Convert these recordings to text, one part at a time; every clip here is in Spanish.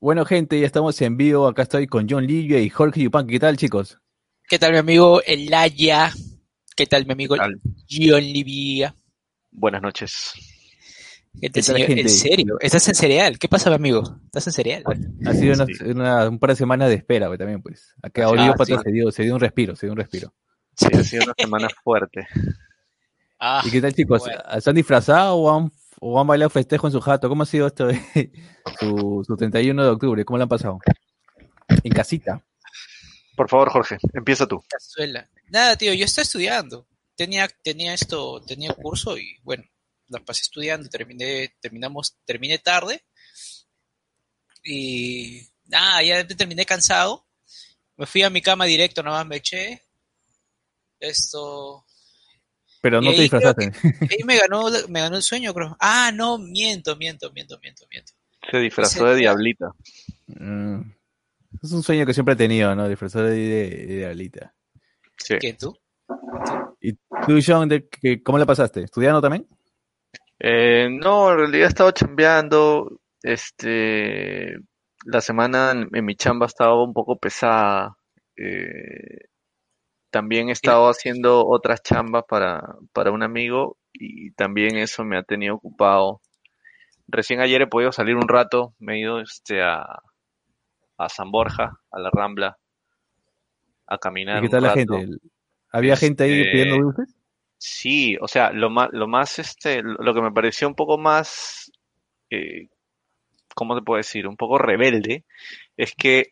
Bueno, gente, ya estamos en vivo. Acá estoy con John Livia y Jorge Yupan. ¿Qué tal, chicos? ¿Qué tal, mi amigo Elaya? ¿Qué tal, mi amigo tal? John Livia? Buenas noches. Gente, ¿Qué tal, señor, gente? ¿En serio? ¿Estás en cereal? ¿Qué pasa, mi amigo? ¿Estás en cereal? Ha sido una- Sí. una- un par de semanas de espera, pues, también, pues. Acá Ah, Audiópata sí. se, dio, se dio un respiro, se dio un respiro. Sí, ha sido una semana fuerte. Ah, ¿Y qué tal, chicos? bueno. ¿Se han disfrazado o han, o han bailado festejo en su jato? ¿Cómo ha sido esto de su, su 31 de octubre? ¿Cómo lo han pasado? En casita. Por favor, Jorge, empieza tú. Cazuela. Nada, tío, yo estaba estudiando. Tenía, tenía esto, tenía curso y bueno, la pasé estudiando, terminé, terminamos, terminé tarde. Y nada, ya terminé cansado. Me fui a mi cama directo, nada más me eché. Esto. Pero Y no te disfrazaste. Ahí me ganó, me ganó el sueño, creo. Ah, no, miento, miento, miento, miento, miento. Se disfrazó Ese de diablita. Mm. Es un sueño que siempre he tenido, ¿no? Disfrazado de, de, de diablita. Sí. ¿Qué tú? ¿Y tú, John, de, que- cómo la pasaste? ¿Estudiando también? Eh, no, en realidad he estado chambeando. Este, la semana en, en mi chamba estaba un poco pesada. Eh, también he estado haciendo otras chambas para, para un amigo y también eso me ha tenido ocupado. Recién ayer he podido salir un rato, me he ido este, a, a San Borja, a la Rambla, a caminar ¿Y qué un tal la rato. gente? ¿Había gente ahí Este, pidiendo dulces? Sí, o sea, lo más, lo más, este, lo que me pareció un poco más, eh, ¿cómo te puedo decir? Un poco rebelde, es que.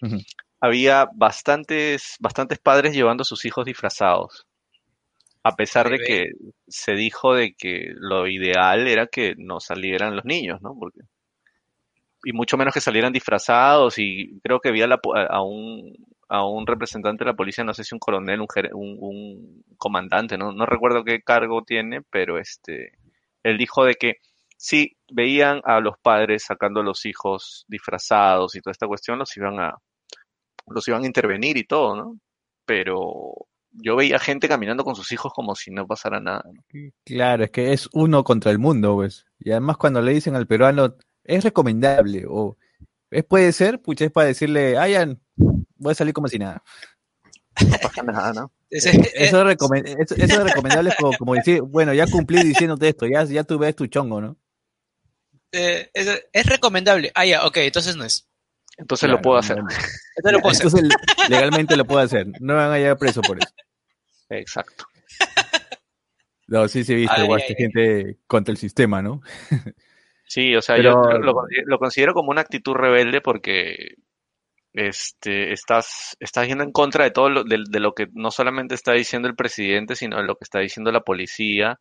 Había bastantes, bastantes padres llevando a sus hijos disfrazados. A pesar de que se dijo de que lo ideal era que no salieran los niños, ¿no? Porque, y mucho menos que salieran disfrazados y creo que vi a, la a- un, a un representante de la policía, no sé si un coronel, un, un, un comandante, no, no recuerdo qué cargo tiene, pero este, él dijo de que si veían a los padres sacando a los hijos disfrazados y toda esta cuestión, los iban a, los iban a intervenir y todo, ¿no? Pero yo veía gente caminando con sus hijos como si no pasara nada, ¿no? Claro, es que es uno contra el mundo, pues. Y además cuando le dicen al peruano, es recomendable, o es puede ser, pucha, es para decirle, Ayan, voy a salir como si nada. No pasa nada, ¿no? Eso es, recomen- eso, eso es recomendable como, como decir, bueno, ya cumplí diciéndote esto, ya, ya tú ves tu chongo, ¿no? eh, es, es recomendable. Ah, ya, ok, entonces no es. Entonces Claro, lo puedo hacer. Entonces lo puedo hacer. Entonces legalmente lo puedo hacer, no me van a llevar preso por eso. Exacto. No, sí, sí, he visto, Ay, igual, ay, esta gente contra el sistema, ¿no? Sí, o sea, Pero- yo lo considero como una actitud rebelde porque este, estás, estás yendo en contra de todo lo, de, de lo que no solamente está diciendo el presidente, sino de lo que está diciendo la policía,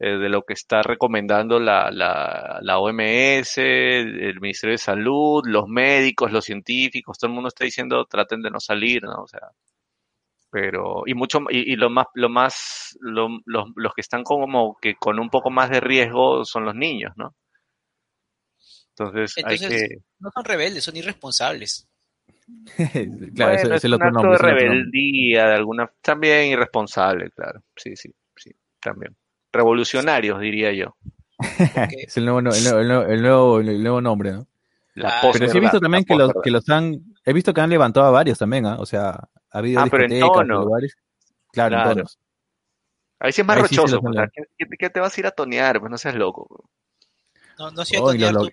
eh, de lo que está recomendando la, la, la OMS, el Ministerio de Salud, los médicos, los científicos, todo el mundo está diciendo traten de no salir, ¿no? O sea, pero, y mucho, y, y lo más, lo más, lo- los, los que están como que con un poco más de riesgo son los niños, ¿no? Entonces, hay Entonces, que, no son rebeldes, son irresponsables. claro, ese, bueno, ese es el un otro acto nombre. de ese es otro nombre. rebeldía, de alguna, también irresponsable, claro, sí, sí, sí, también. Revolucionarios, diría yo. Es el nuevo, no- el nuevo, el nuevo, el nuevo, el nuevo nombre, ¿no? La Ah, Pero sí he visto también que los, que los han, he visto que han levantado a varios también, ¿ah? O sea, ha habido Ah, pero en tono. lugares. Claro, en Claro. tonos. Ahí sí es más Ahí sí rochoso, pues, sea, ¿qué, qué- te vas a ir a tonear? Pues no seas loco. pues. No, no siento Oh, y los,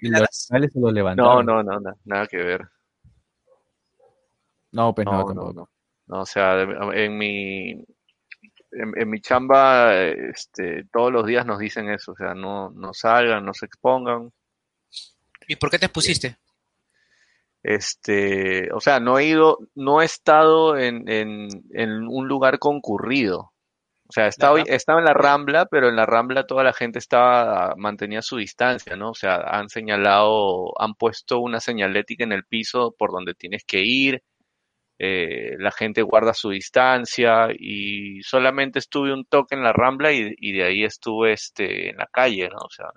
No, no, no, na- nada que ver. No, pues no, No, no, tampoco. no. No, o sea, en mi, en, en mi chamba, este, todos los días nos dicen eso, o sea, no, no salgan, no se expongan. ¿Y por qué te pusiste? Este, o sea, no he ido, no he estado en, en, en un lugar concurrido. O sea, estaba, estaba en la Rambla, pero en la Rambla toda la gente estaba, mantenía su distancia, ¿no? O sea, han señalado, han puesto una señalética en el piso por donde tienes que ir. Eh, la gente guarda su distancia y solamente estuve un toque en la Rambla y, y de ahí estuve este, en la calle, ¿no? O sea,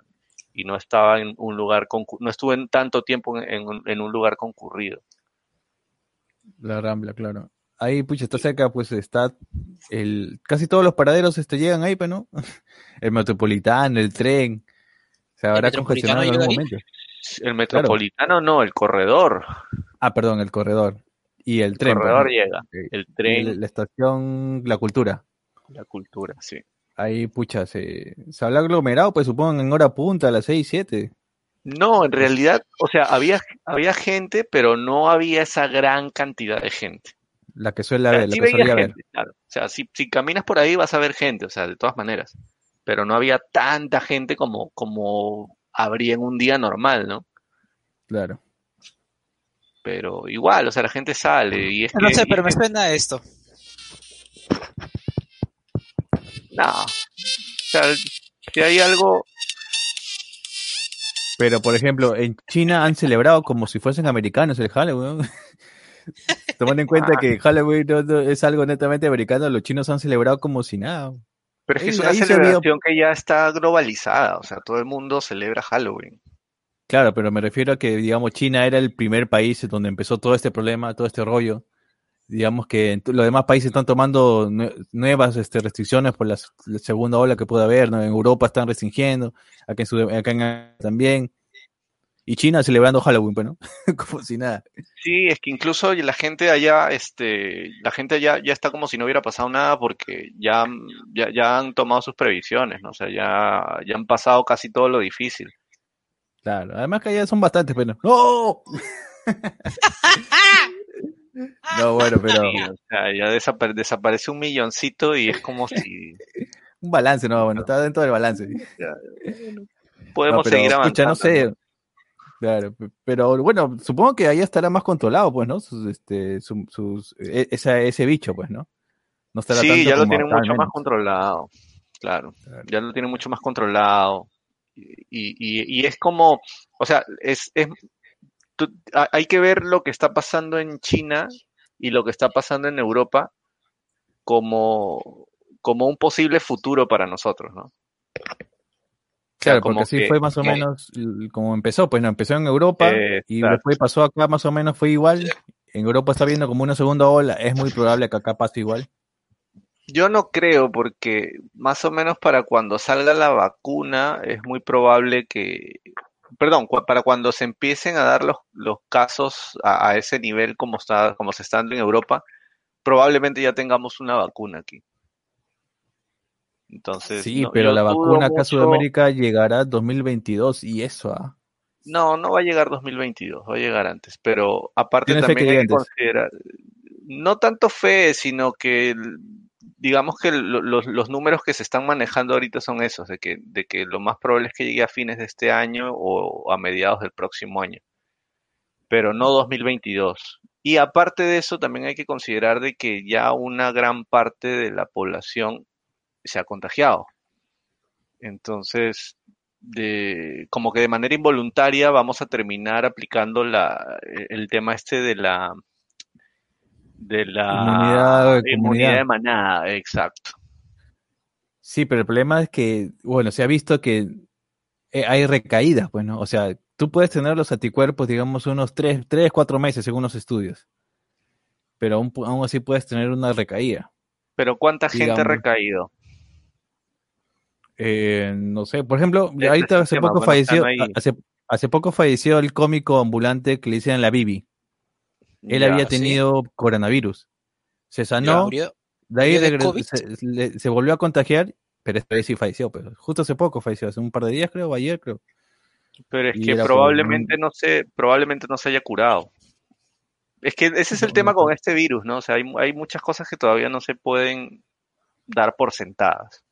y no estaba en un lugar, no estuve en tanto tiempo en, en un- en un lugar concurrido. La Rambla, claro. Ahí, pucha, está cerca, pues está el, casi todos los paraderos este, llegan ahí, pues, ¿no? El metropolitano, el tren. Se habrá metropolitano congestionado en algún momento. El metropolitano no, el corredor. Ah, perdón, el corredor. Y el, tren. El pues, corredor llega. Eh, El tren, La estación La Cultura. la cultura, sí. Ahí, pucha, se, se habla aglomerado, pues supongo en hora punta, a las 6, 7. No, en realidad, o sea, había, había gente, pero no había esa gran cantidad de gente. La que suele O sea, haber, la sí que ver. gente, claro. O sea, si, si caminas por ahí vas a ver gente, o sea, de todas maneras. Pero no había tanta gente como, como habría en un día normal, ¿no? Claro. Pero igual, o sea, la gente sale y es No que, sé, pero me que- suena esto. no. O sea, si hay algo, Pero, por ejemplo, en China han celebrado como si fuesen americanos el Halloween. Tomando en cuenta Ah. que Halloween es algo netamente americano, los chinos han celebrado como si nada. pero es que es una celebración que ya está globalizada, o sea, todo el mundo celebra Halloween. Claro, pero me refiero a que, digamos, China era el primer país donde empezó todo este problema, todo este rollo. Digamos que los demás países están tomando nue- nuevas este, restricciones por la segunda ola que puede haber. En Europa están restringiendo, acá en, Sud- acá en también. Y China celebrando Halloween, pues, ¿no? Como si nada. Sí, es que incluso la gente allá, este, la gente allá ya está como si no hubiera pasado nada porque ya, ya, ya han tomado sus previsiones, ¿no? O sea, ya, ya han pasado casi todo lo difícil. Claro, además que allá son bastantes, pero ¡No! no, bueno, pero Sí, o sea, ya desapare- desaparece un milloncito y es como si un balance, no, bueno, está dentro del balance. podemos No, pero, seguir avanzando. no sé. Claro, pe- pero bueno, supongo que allá estará más controlado, pues, ¿no? Sus, este, su- sus, e- esa, ese bicho, pues, ¿no? No estará Sí, tanto ya lo tienen mucho más controlado, claro, Claro. ya lo tienen mucho más controlado. Y, y, y es como, o sea, es, es, tú- ha- hay que ver lo que está pasando en China y lo que está pasando en Europa como, como un posible futuro para nosotros, ¿no? O sea, Claro, como porque así que- fue más o que- menos como empezó, pues no, empezó en Europa y después pasó acá, más o menos fue igual. En Europa está viendo como una segunda ola, es muy probable que acá pase igual. Yo no creo porque más o menos para cuando salga la vacuna es muy probable que, perdón, cu- para cuando se empiecen a dar los, los casos a, a ese nivel como está, como se está dando en Europa, probablemente ya tengamos una vacuna aquí. Entonces, Sí, no, pero la vacuna acá a mucho- Sudamérica llegará 2022 y eso, ¿ah? No, no va a llegar 2022, va a llegar antes, pero aparte ¿Tienes fe también hay que considerar, no tanto fe, sino que el- digamos que lo- los, los números que se están manejando ahorita son esos, de que, de que lo más probable es que llegue a fines de este año o a mediados del próximo año, pero no 2022. Y aparte de eso, también hay que considerar de que ya una gran parte de la población se ha contagiado. Entonces, de, como que de manera involuntaria vamos a terminar aplicando la, el tema este de la de la Inmunidad de manada, exacto. Sí, pero el problema es que, bueno, se ha visto que eh, hay recaídas, pues, ¿no? O sea, tú puedes tener los anticuerpos, digamos, unos 3, tres 4 meses según los estudios. Pero aún, aún así puedes tener una recaída. Pero ¿cuánta gente ha recaído? Eh, no sé, por ejemplo, Ese ahorita hace poco bueno, falleció, hace, hace poco falleció el cómico ambulante que le dicen la Bibi. Él Ya, había sí. tenido coronavirus. Se sanó, de ahí se, le- se volvió a contagiar, pero esta vez sí falleció, pero justo hace poco falleció, hace un par de días creo, o ayer creo. Pero es Y que probablemente no se, probablemente no se haya curado. Es que ese es el No, tema no con este virus, ¿no? O sea, hay, hay muchas cosas que todavía no se pueden dar por sentadas.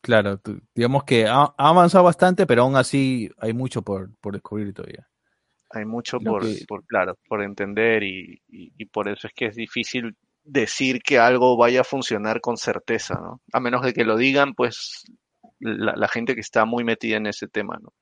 Claro, digamos que ha, ha avanzado bastante, pero aún así hay mucho por, por descubrir todavía. Hay mucho por, que- por, claro, por entender y, y- y por eso es que es difícil decir que algo vaya a funcionar con certeza, ¿no? A menos de que lo digan, pues, la, la gente que está muy metida en ese tema, ¿no?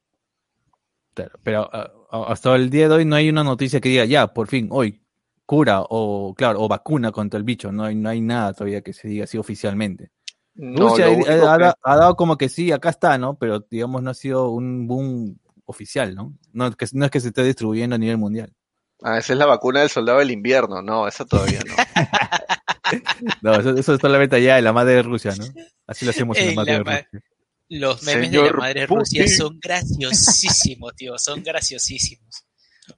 Claro, pero ah, ah, hasta el día de hoy no hay una noticia que diga, ya, por fin, hoy, cura o, claro, o vacuna contra el bicho. No hay, no hay nada todavía que se diga así oficialmente. No, Rusia ha- ha dado como que sí, acá está, ¿no? Pero digamos no ha sido un boom oficial, ¿no? No, es que, no es que se esté distribuyendo a nivel mundial. Ah, esa es la vacuna del soldado del invierno, no, esa todavía no. No, eso, eso es solamente allá en la madre de Rusia, ¿no? Así lo hacemos en la En madre la de ma- Rusia. Los memes de la madre Rusia Putin. son graciosísimos, tío, son graciosísimos.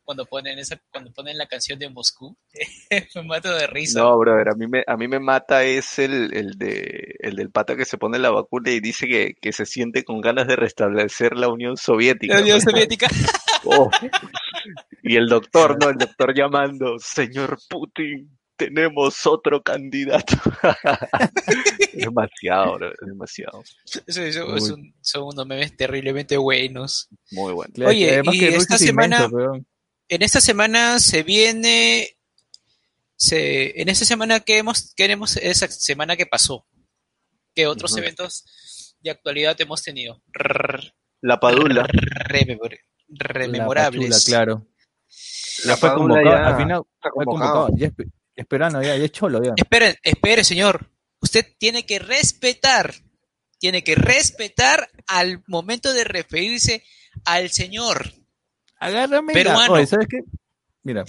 Cuando ponen esa, cuando ponen la canción de Moscú, me mato de risa. No, brother, a mí me, a mí me mata es el, el de, el del pata que se pone la vacuna y dice que, que se siente con ganas de restablecer la Unión Soviética. La Unión ¿no? Soviética. Oh. Y el doctor, ¿no? El doctor llamando, señor Putin, tenemos otro candidato. demasiado, bro, demasiado. Eso- es un- son unos memes terriblemente buenos. Muy bueno. Oye, además y esta semana- weón. En esta semana se viene, se, en esta semana que hemos, que hemos, esa semana que pasó, ¿qué otros eventos de actualidad hemos tenido? La Padula. rememor- La rememorables. Pachula, claro. La fue Padula convocado, ya al final está fue convocado. Ya esperando, ya, ya es cholo, ya. Espere, espere, señor. Usted tiene que respetar, tiene que respetar al momento de referirse al señor. Agárrame. Peruano. Oye, ¿sabes qué? Mira,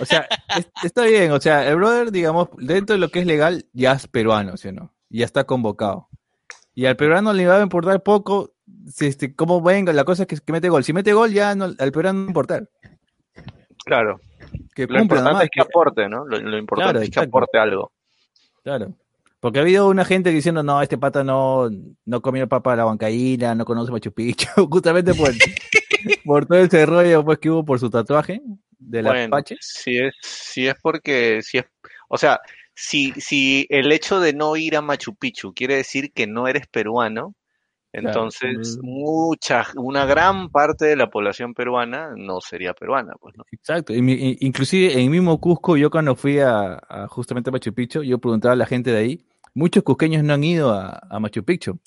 o sea, es- está bien, o sea, el brother, digamos, dentro de lo que es legal, ya es peruano, ¿sí o no? Ya está convocado. Y al peruano le va a importar poco si este, cómo venga, la cosa es que, que mete gol. Si mete gol, ya no, al peruano no va a importar. Claro. Que Lo importante nomás, es que aporte, ¿no? Lo, lo importante Claro, es que aporte algo. Claro. Porque ha habido una gente diciendo, no, este pata no, no comió papa de la bancaína, no conoce Machu Picchu, justamente por, por todo ese rollo pues, que hubo por su tatuaje de la Bueno, Apache. si es, si es porque, si es, o sea, si, si el hecho de no ir a Machu Picchu quiere decir que no eres peruano, entonces mucha, una gran parte de la población peruana no sería peruana, pues, ¿no? Exacto. Inclusive en el mismo Cusco, yo cuando fui a, a justamente a Machu Picchu, yo preguntaba a la gente de ahí, muchos cusqueños no han ido a, a Machu Picchu.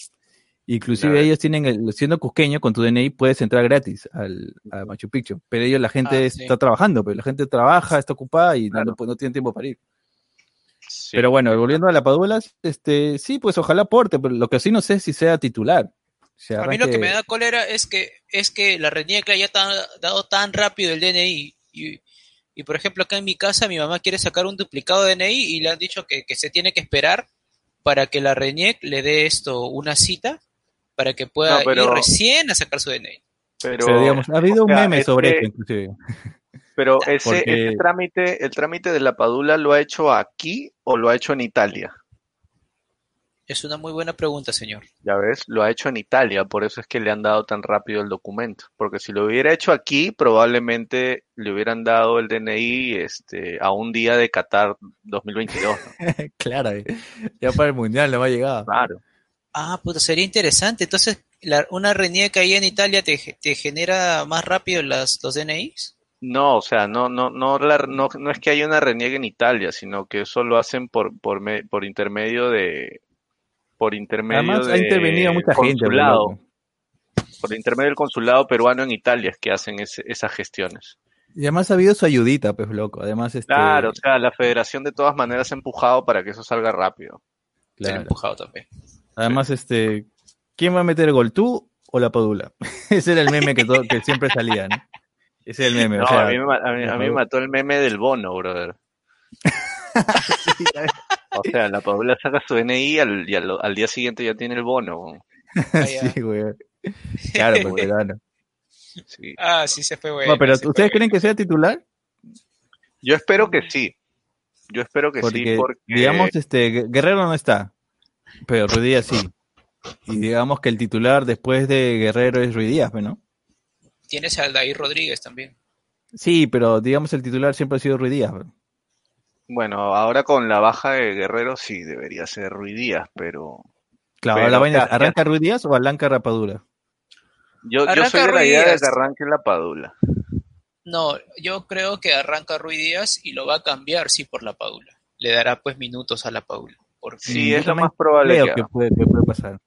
Inclusive Claro. ellos tienen, el, siendo cusqueño, con tu DNI puedes entrar gratis al, a Machu Picchu. Pero ellos, la gente Ah, sí. está trabajando, pero la gente trabaja, está ocupada y no- Claro. no, no tiene tiempo para ir. Sí. Pero bueno, volviendo a la Padula, este, sí, pues ojalá aporte, pero lo que sí no sé es si sea titular. Si A mí lo que me da cólera es que es que la reniega ya ha dado tan rápido el DNI y, y por ejemplo acá en mi casa mi mamá quiere sacar un duplicado de DNI y le han dicho que, que se tiene que esperar para que la RENIEC le dé esto una cita para que pueda No, pero- ir recién a sacar su DNI. pero, digamos, ha habido un meme es sobre esto, inclusive. pero ese, Porque- ese trámite, el trámite de la Padula lo ha hecho aquí o lo ha hecho en Italia. Es una muy buena pregunta, señor. Ya ves, lo ha hecho en Italia, por eso es que le han dado tan rápido el documento. Porque si lo hubiera hecho aquí, probablemente le hubieran dado el DNI este, a un día de Qatar 2022. ¿no? claro, ya para el mundial no va a llegar. Claro. Ah, puta, sería interesante. Entonces, la- una RENIEC ahí en Italia te, te genera más rápido las, los DNIs. No, o sea, no, no, no, la- no, no es que haya una reniega en Italia, sino que eso lo hacen por, por, me- por intermedio de, por intermedio Además, ha de intervenido mucha gente. pues, consulado, loco. por intermedio del consulado peruano en Italia es que hacen ese- esas gestiones. Y además ha habido su ayudita, pues, loco. Además, este, Claro, o sea, la federación de todas maneras ha empujado para que eso salga rápido. Claro. empujado también. Además, este, ¿quién va a meter el gol, tú o la Padula? Ese era el meme que, todo- que siempre salía, ¿no? Ese es el meme. No, o sea, a mí, me, ma- a mí- a mí me mató el meme del bono, brother. O sea, la Paula saca su DNI al, y al, al día siguiente ya tiene el bono. Ah, sí, güey. Claro, pues, verano. Sí. Ah, sí, se fue bueno. No, pero fue ¿ustedes bueno. creen que sea titular? Yo espero que sí. Yo espero que Porque, sí, porque digamos, este, Gu- Guerrero no está, pero Ruiz Díaz sí. Y digamos que el titular después de Guerrero es Ruiz Díaz, ¿no? Tienes a Aldair Rodríguez también. Sí, pero digamos el titular siempre ha sido Ruiz Díaz. bueno, ahora con la baja de Guerrero sí debería ser Ruiz Díaz, pero Claro, Pero, la vaina ¿arranca Ruiz Díaz o arranca Rapadura? yo, yo soy de la Ruiz idea de que arranque la Padula. No, yo creo que arranca Ruiz Díaz y lo va a cambiar, sí, por la Paula. Le dará pues minutos a la Paula. Porque, Sí, es lo más probable Creo que puede, que puede pasar.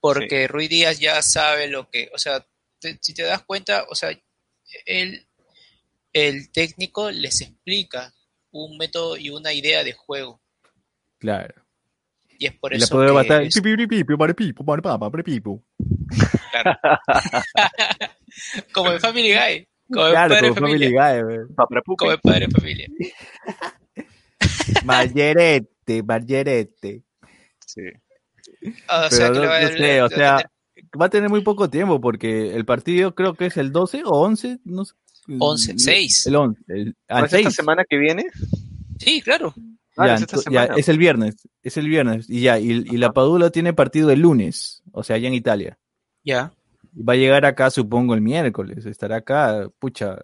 porque Ruiz Díaz ya sabe lo que, o sea, te- si te das cuenta, o sea, él, el técnico les explica un método y una idea de juego. Claro. Y es por Y la eso puede que matar. es- claro. como en Family Guy. Como en Claro, Padre como Familia. Family Guy. Como en Padre de Familia. Margerete, Margerete. Sí. O sea, Pero no, va- no le- sé, o le- sea, va a tener muy poco tiempo porque el partido creo que es el 12 o 11, no sé. 11, 6. El 11. El, ¿No es esta 6. semana que viene? Sí, claro. Ah, Ya, es esta ento- ya, semana. es el viernes, es el viernes, y ya, y, y la Padula tiene partido el lunes, o sea, allá en Italia. Ya. Va a llegar acá, supongo, el miércoles, estará acá, pucha,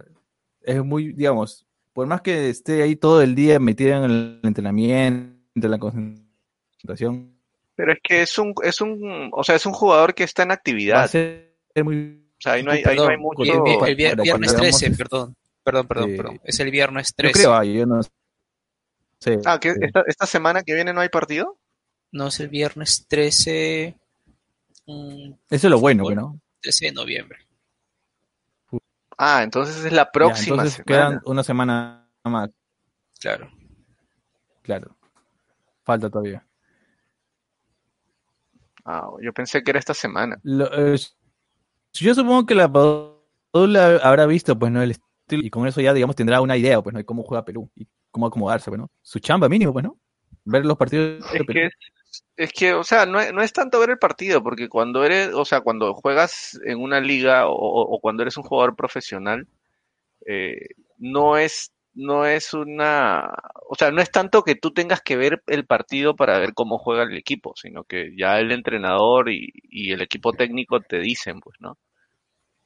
es muy, digamos, por más que esté ahí todo el día metida en el entrenamiento, en la concentración, Pero es que es un, es un, o sea, es un jugador que está en va a actividad. ser muy... O sea, ahí no hay, ahí no hay Perdón, mucho. el, el para viernes cuando 13, veamos- perdón. Perdón, perdón, Sí. perdón. Es el viernes Yo 13. creo, ah, yo no sé. Ah, que Sí. esta, esta semana que viene no hay partido. No es el viernes 13. mm, Eso es lo bueno, Bueno. ¿no? 13 de noviembre. Ah, entonces es la Ya, próxima entonces semana. quedan una semana más, Claro. claro. Falta todavía. Ah, yo pensé que era esta semana. Lo- eh, yo supongo que la Padula habrá visto, pues, ¿no? El estilo, y con eso ya, digamos, tendrá una idea, pues, ¿no? De cómo juega Perú y cómo acomodarse, pues, ¿no? Su chamba mínimo, pues, ¿no? Ver los partidos de Es Perú. que, es, que, o sea, no es, no es tanto ver el partido, porque cuando eres, o sea, cuando juegas en una liga o cuando eres un jugador profesional, eh, no es, no es una, o sea, no es tanto que tú tengas que ver el partido para ver cómo juega el equipo, sino que ya el entrenador y, y el equipo técnico te dicen, pues, ¿no?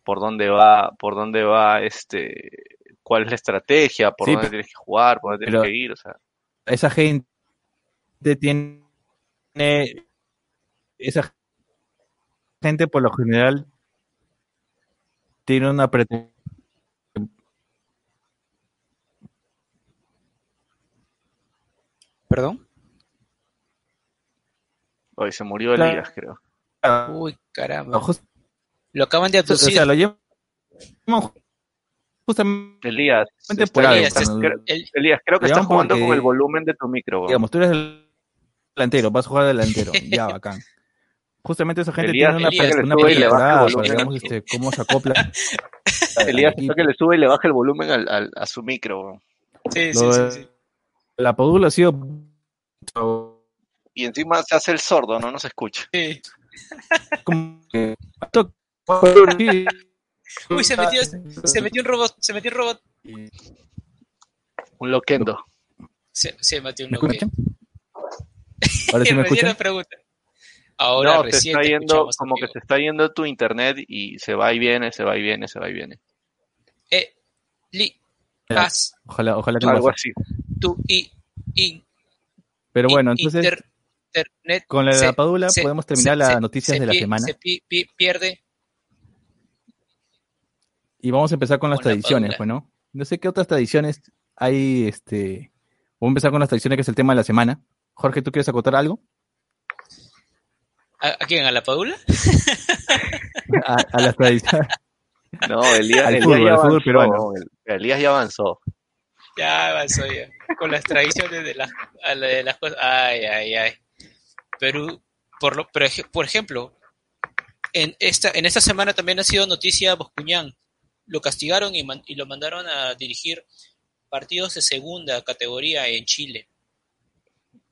Por dónde va, por dónde va, este, cuál es la estrategia, por Sí, dónde tienes que jugar, por dónde tienes que ir, o sea. Esa gente tiene... Esa gente, por lo general, tiene una pretensión ¿Perdón? Hoy se murió Claro. Elías, creo. Uy, caramba. Just- Lo acaban de o abducir. sea, lo llevan justamente Elías, por Elías, es- el- Elías, creo que estás jugando porque- con el volumen de tu micro. digamos, tú eres el delantero, vas a jugar delantero, ya, bacán. Justamente esa gente Elías, tiene una, el al digamos, este, cómo se acopla. Elías, creo que le sube y le baja el volumen al, al- a su micro. Sí, Lo sí, sí, sí. La Padula ha sido Y encima se hace el sordo, ¿no? No se escucha. Sí. como que- Uy, se metió, se metió un robot, se metió un robot. Un loquendo. Se, se metió un ¿Me loque. escuchan? Ahora sí me escuchan. pregunta. Ahora no, te recién está te yendo, escuchamos, como que se está yendo tu internet y se va y viene, se va y viene, se va y viene. Eh, li, as, Ojalá, ojalá que no Algo pase. así. Tu, in, Pero bueno, entonces inter- internet. con la de se- la Padula se- podemos terminar las noticias se de la pi- semana Se pi- pi- pierde. y vamos a empezar con las con tradiciones, pues, ¿no? No sé qué otras tradiciones hay, este... Vamos a empezar con las tradiciones, que es el tema de la semana. Jorge, ¿tú quieres acotar algo? ¿A, a quién? ¿A la Padula? A, a las tradiciones. No, Elías, fútbol, ya al fútbol avanzó. peruano. El- Elías ya avanzó. Ya avanzó ya. Con las tradiciones de las, a la- de las cosas. Ay, ay, ay. Perú, por, lo, por, ej- por ejemplo, en esta, en esta semana también ha sido noticia Boscuñán. Lo castigaron y, man- y lo mandaron a dirigir partidos de segunda categoría en Chile.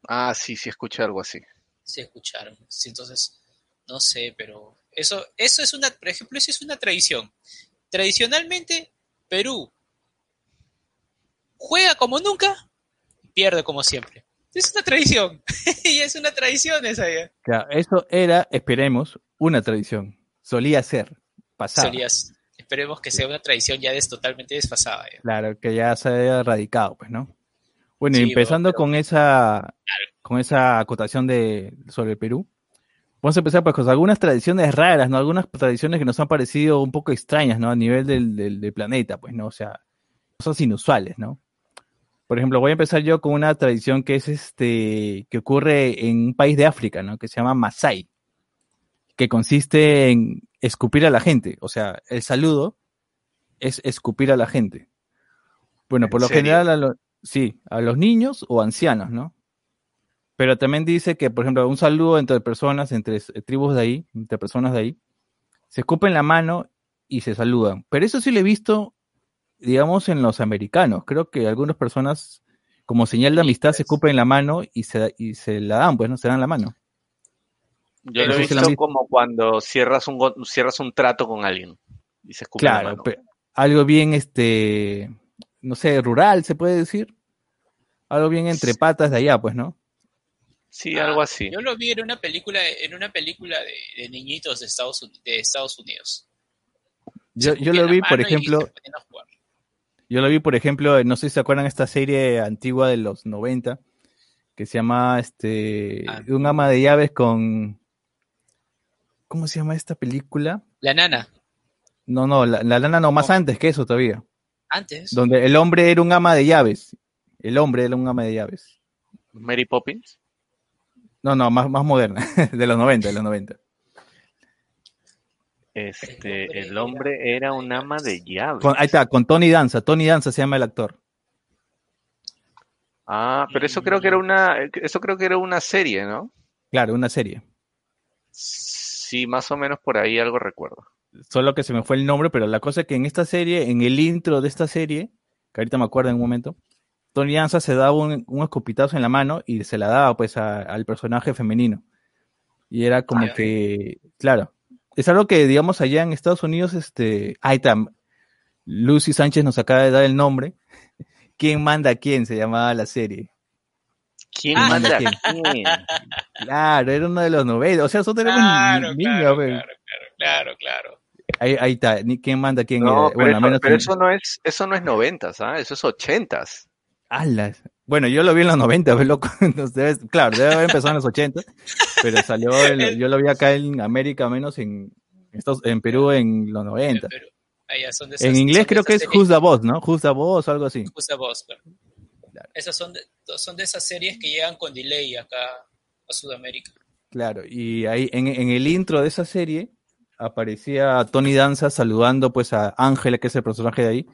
Ah, sí, sí escuché algo así. Se escucharon. Sí, Entonces, no sé, pero eso, eso es una, por ejemplo, eso es una tradición. Tradicionalmente, Perú juega como nunca, pierde como siempre. Es una tradición. y es una tradición esa ya. Claro, eso era, esperemos, una tradición. Solía ser. Solías- esperemos que sea una tradición ya des, totalmente desfasada. ya. Claro, que ya se haya erradicado, pues, ¿no? Bueno, Sí, empezando pero- con esa con esa acotación de sobre el Perú, vamos a empezar pues con algunas tradiciones raras, ¿no? Algunas tradiciones que nos han parecido un poco extrañas, ¿no? A nivel del, del, del planeta, pues, ¿no? O sea, cosas inusuales, ¿no? Por ejemplo, voy a empezar yo con una tradición que es este, que ocurre en un país de África, ¿no? Que se llama Masai, que consiste en escupir a la gente, o sea, el saludo es escupir a la gente. Bueno, ¿En por lo serio? general, a lo- sí, a los niños o ancianos, ¿no? Pero también dice que, por ejemplo, un saludo entre personas, entre eh, tribus de ahí, entre personas de ahí, se escupen la mano y se saludan. Pero eso sí lo he visto, digamos, en los americanos. Creo que algunas personas, como señal de amistad, se escupen la mano y se, y se la dan, pues, ¿no? Se dan la mano. Yo lo he visto como cuando cierras un, go- cierras un trato con alguien y se escupe la Claro, mano. pe- algo bien, este, no sé, rural, se puede decir. Algo bien entre patas de allá, pues, ¿no? Sí, Ah, algo así. Yo lo vi en una película, en una película de, de niñitos de Estados, de Estados Unidos. Yo, yo lo la vi, por ejemplo, se ponían a jugar. Yo lo vi, por ejemplo, no sé si se acuerdan esta serie antigua de los 90, que se llama, este, Ah. Un ama de llaves con, ¿cómo se llama esta película? La nana, No, no, la, la lana no, más No. antes que eso todavía. antes. Donde el hombre era un ama de llaves. El hombre era un ama de llaves. Mary Poppins. No, no, más, más moderna, de los 90, de los 90. Este, el hombre era un ama de llaves. Con- ahí está, con Tony Danza. Tony Danza se llama el actor. Ah, pero eso creo que era una, eso creo que era una serie, ¿no? Claro, una serie. Sí, más o menos por ahí algo recuerdo. Solo que se me fue el nombre, pero la cosa es que en esta serie, en el intro de esta serie, que ahorita me acuerdo en un momento, Tony Danza se daba un, un escopitazo en la mano y se la daba pues a- al personaje femenino. Y era como Ah, que, claro, es algo que digamos allá en Estados Unidos, este, ahí está, Lucy Sánchez nos acaba de dar el nombre. ¿Quién manda a quién? Se llamaba la serie. ¿Quién Ah. manda a ¿Quién? quién? Claro, era uno de los 90. O sea, nosotros éramos Claro, niños, claro, pues. claro, claro, claro, claro. Ahí, ahí está, ni- ¿quién manda a quién? No, era? pero, bueno, menos pero en- eso no es, eso no es noventas, ¿ah? Eso es ochentas. Alas. Bueno, yo lo vi en los 90, pues, loco. Entonces, debe- claro, debe haber empezado en los 80, pero salió, en- yo lo vi acá en América, menos en, en Perú en los 90. Pero ahí ya son de En inglés son creo que es series- Who's the Boss, ¿no? Who's the Boss o algo así. Who's the Boss, claro. Esas son de, son de esas series que llegan con delay acá a Sudamérica. Claro, y ahí en, en el intro de esa serie aparecía Tony Danza saludando pues a Ángela, que es el personaje de ahí,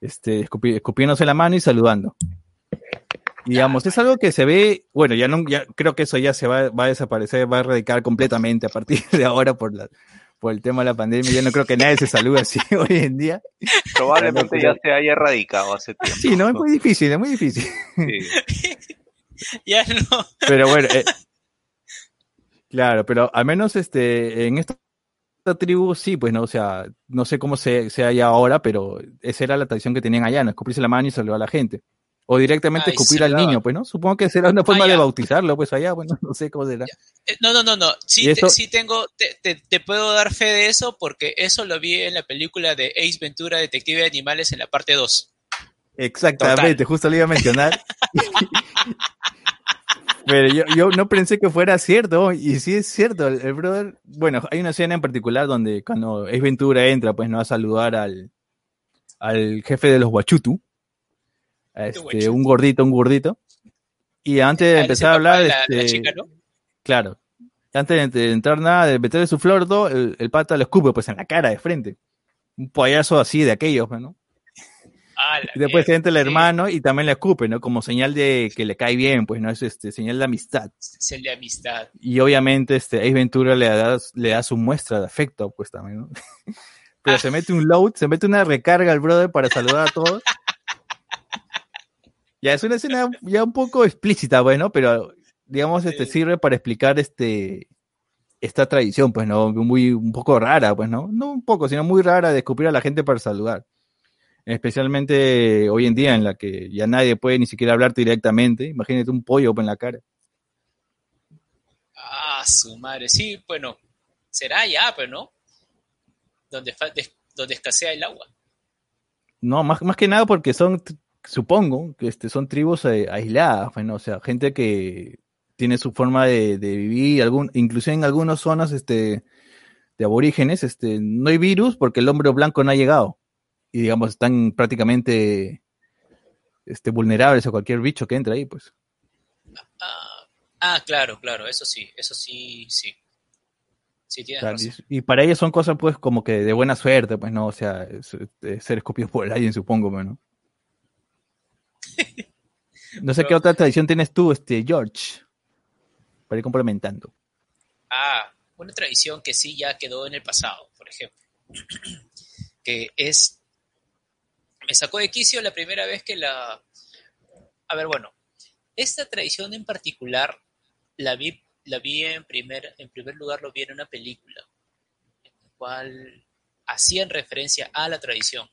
este, escupi- escupiéndose la mano y saludando. Digamos, es algo que se ve, bueno, ya no, ya creo que eso ya se va, va a desaparecer, va a erradicar completamente a partir de ahora por la, por el tema de la pandemia. Yo no creo que nadie se salude así hoy en día. Probablemente ya se haya erradicado hace tiempo. Sí, no, es muy difícil, es muy difícil. Sí. Ya no. Pero bueno, eh, claro, pero al menos este, en esta tribu sí, pues no, o sea, no sé cómo se, sea allá ahora, pero esa era la tradición que tenían allá, no escupirse la mano y saludar a la gente. O directamente Ah, escupir al niño, pues, ¿no? Supongo que será una forma Ah, de ya. bautizarlo, pues allá, bueno, no sé cómo será. Eh, No, no, no, no. Sí, te, sí tengo, te, te- te puedo dar fe de eso porque eso lo vi en la película de Ace Ventura, Detective de Animales, en la parte 2. Exactamente, justo le iba a mencionar. Pero yo, yo no pensé que fuera cierto, y sí es cierto, el, el brother, bueno, hay una escena en particular donde cuando es Ventura entra, pues no a saludar al, al jefe de los Huachutu, este, un gordito, un gordito, y antes de Ah, empezar a hablar, la, de la este, chica, ¿no? claro, antes de entrar nada, de meterle su flor, todo, el, el pata lo escupe pues en la cara, de frente, un payaso así de aquellos, pues, ¿no? Ah, Y después mierda, entra el hermano y también le escupe, ¿no? Como señal de que le cae bien, pues, ¿no? Es este, señal de amistad. Es el de amistad. Y obviamente este Ace Ventura le da, le da su muestra de afecto, pues también, ¿no? Pero se mete un load, se mete una recarga al brother para saludar a todos. Ya es una escena ya un poco explícita, bueno, pero digamos, este sirve para explicar este esta tradición, pues, ¿no? Muy, un poco rara, pues, ¿no? No un poco, sino muy rara de escupir a la gente para saludar. Especialmente hoy en día en la que ya nadie puede ni siquiera hablarte directamente. Imagínate un pollo en la cara. Ah, su madre. Sí, bueno, será ya, pero no. Donde, donde escasea el agua. No, más, más que nada porque son, supongo, que este, son tribus eh, aisladas, bueno, o sea, gente que tiene su forma de, de vivir, algún, incluso en algunas zonas este, de aborígenes, este, no hay virus porque el hombre blanco no ha llegado. Y digamos, están prácticamente este, vulnerables a cualquier bicho que entre ahí, pues. Ah, ah, claro, claro, eso sí, eso sí, sí. Sí, tienes razón. y, y para ellos son cosas, pues, como que de buena suerte, pues, ¿no? O sea, es- es ser escupidos por alguien, supongo, pues, ¿no? No sé qué otra tradición tienes tú, este, George, para ir complementando. Ah, una tradición que sí ya quedó en el pasado, por ejemplo. Que es. Me sacó de quicio la primera vez que la. A ver, bueno. Esta tradición en particular la vi la vi en primer, en primer lugar, lo vi en una película, en la cual hacían referencia a la tradición.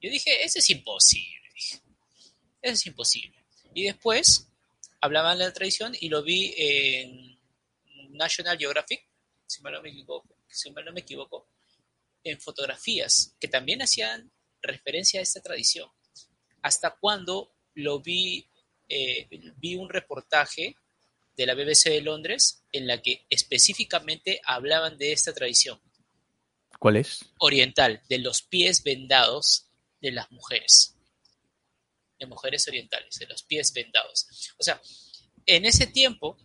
Yo dije, eso es imposible, dije. Eso es imposible. Y después hablaban de la tradición y lo vi en National Geographic, si mal no me equivoco, si mal no me equivoco en fotografías que también hacían referencia a esta tradición. Hasta cuando lo vi, eh, vi un reportaje de la BBC de Londres en la que específicamente hablaban de esta tradición. ¿Cuál es? Oriental, de los pies vendados de las mujeres. De mujeres orientales, de los pies vendados. O sea, en ese tiempo.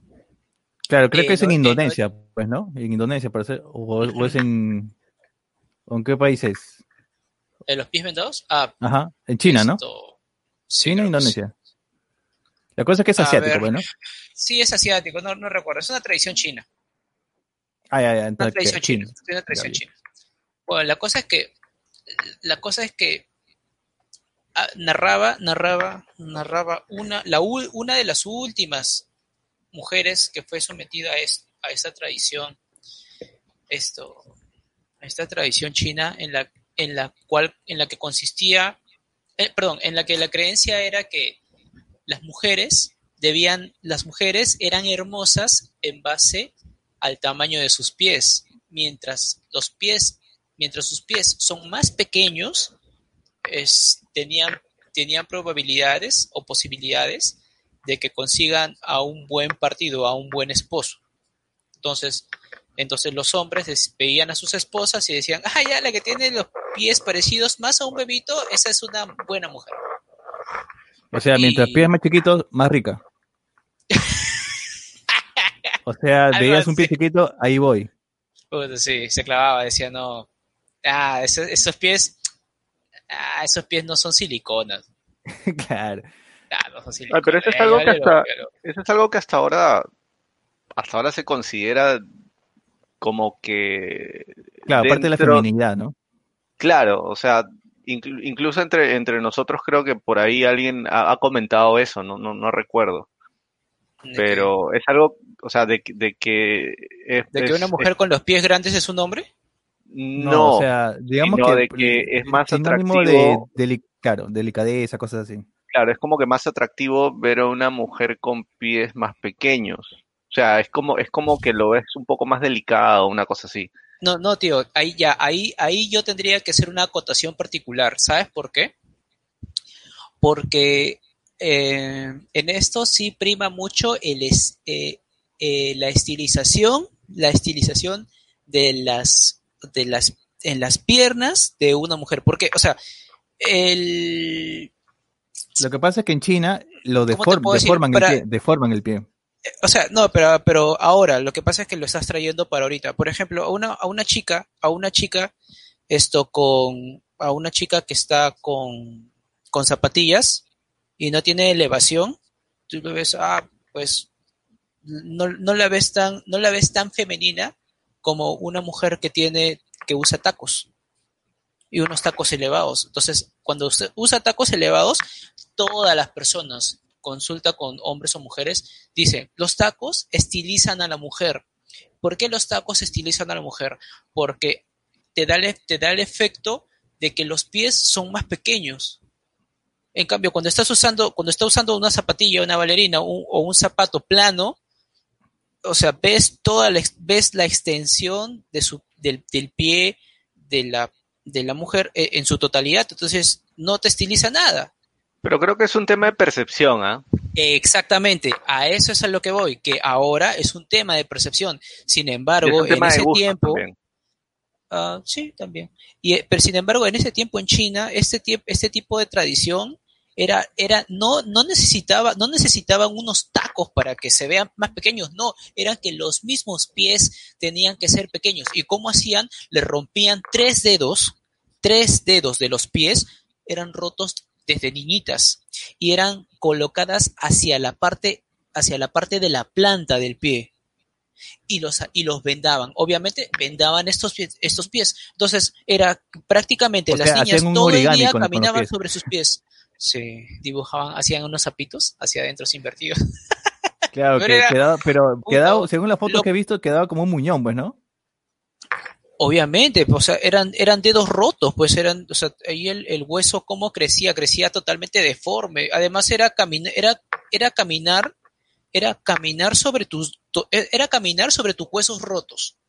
Claro, creo que es en no- Indonesia, pues, ¿no? En Indonesia, parece. O, o es en. ¿O en qué país es? ¿De los pies vendados? Ah, Ajá, en China, ¿no? sí, China e. Indonesia. La cosa es que es asiático, ver. pues, ¿no? Sí, es asiático, no, no recuerdo. Es una tradición china. Ah, ya, ya, Una entonces, tradición china. China. es una tradición china. Bueno, la cosa es que la cosa es que narraba, narraba, narraba una, la, una de las últimas mujeres que fue sometida a, es- a esta tradición, esto, a esta tradición china en la, en la cual, en la que consistía, eh, perdón, en la que la creencia era que las mujeres debían, las mujeres eran hermosas en base al tamaño de sus pies, mientras los pies, mientras sus pies son más pequeños, es- tenían, tenían probabilidades o posibilidades de que consigan a un buen partido, a un buen esposo. Entonces, entonces los hombres veían a sus esposas y decían, ah, ya, la que tiene los pies parecidos más a un bebito, esa es una buena mujer. O sea, mientras pies más chiquitos, más rica. O sea, veías un pie chiquito, ahí voy. Puta, sí, se clavaba, decía, no, ah, esos, esos pies, ah, esos pies no son siliconas. claro. Ah, no son siliconas. pero eso es Eh, algo que hasta, pero- eso es algo que hasta ahora, hasta ahora se considera como que Claro, aparte de la dentro- feminidad, ¿no? Claro, o sea, inclu- incluso entre, entre nosotros creo que por ahí alguien ha, ha comentado eso, no, no, no recuerdo, pero es algo, o sea, de, que- de que es, ¿De que es- una mujer con los pies grandes es un hombre? No, no, o sea, digamos sino que, de que es más atractivo. de, claro, delicadeza, cosas así. claro, es como que más atractivo ver a una mujer con pies más pequeños. O sea, es como, es como que lo ves un poco más delicado, una cosa así. No, no, tío, ahí ya, ahí, ahí yo tendría que hacer una acotación particular. ¿Sabes por qué? Porque eh, en esto sí prima mucho el es- eh, eh, la estilización, la estilización de las, de las, en las piernas de una mujer. Porque, o sea, el, Lo que pasa es que en China lo ¿Cómo te deform- deforman, Para- el pie, deforman el pie. O sea, no, pero, pero ahora lo que pasa es que lo estás trayendo para ahorita. Por ejemplo, a una, a una chica, a una chica, esto con, a una chica que está con, con zapatillas y no tiene elevación, tú lo ves, ah, pues, no, no la ves tan, no la ves tan femenina como una mujer que tiene, que usa tacos y unos tacos elevados. Entonces, cuando usted usa tacos elevados, todas las personas consulta con hombres o mujeres, dice, los tacos estilizan a la mujer. ¿Por qué los tacos estilizan a la mujer? Porque te da el, te da el efecto de que los pies son más pequeños. En cambio, cuando estás usando, cuando estás usando una zapatilla, una bailarina o un zapato plano, o sea, ves toda la, ves la extensión de su, del, del pie de la, de la mujer eh, en su totalidad. Entonces, no te estiliza nada. Pero creo que es un tema de percepción, ¿ah? Exactamente, a eso es a lo que voy, que ahora es un tema de percepción. Sin es embargo, en ese tiempo, también. ah, sí, también. Y, eh, pero sin embargo, en ese tiempo en China, este, este tipo de tradición era, era, no, no necesitaba, no necesitaban unos tacos para que se vean más pequeños, no, eran que los mismos pies tenían que ser pequeños. ¿Y cómo hacían? Le rompían tres dedos, tres dedos de los pies, eran rotos desde niñitas y eran colocadas hacia la parte, hacia la parte de la planta del pie y los, y los vendaban. Obviamente vendaban estos pies, estos pies. Entonces era prácticamente O las sea, niñas todo el día caminaban sobre sus pies. Sí, dibujaban, hacían unos zapitos hacia adentro invertidos. Claro, Pero que era- quedaba, pero quedaba, según las fotos lo- que he visto, quedaba como un muñón, pues, ¿no? Obviamente, pues, o sea, eran, eran dedos rotos, pues eran, o sea, ahí el, el hueso cómo crecía, crecía totalmente deforme. Además era caminar, era, era caminar, era caminar sobre tus, to- e, era caminar sobre tus huesos rotos.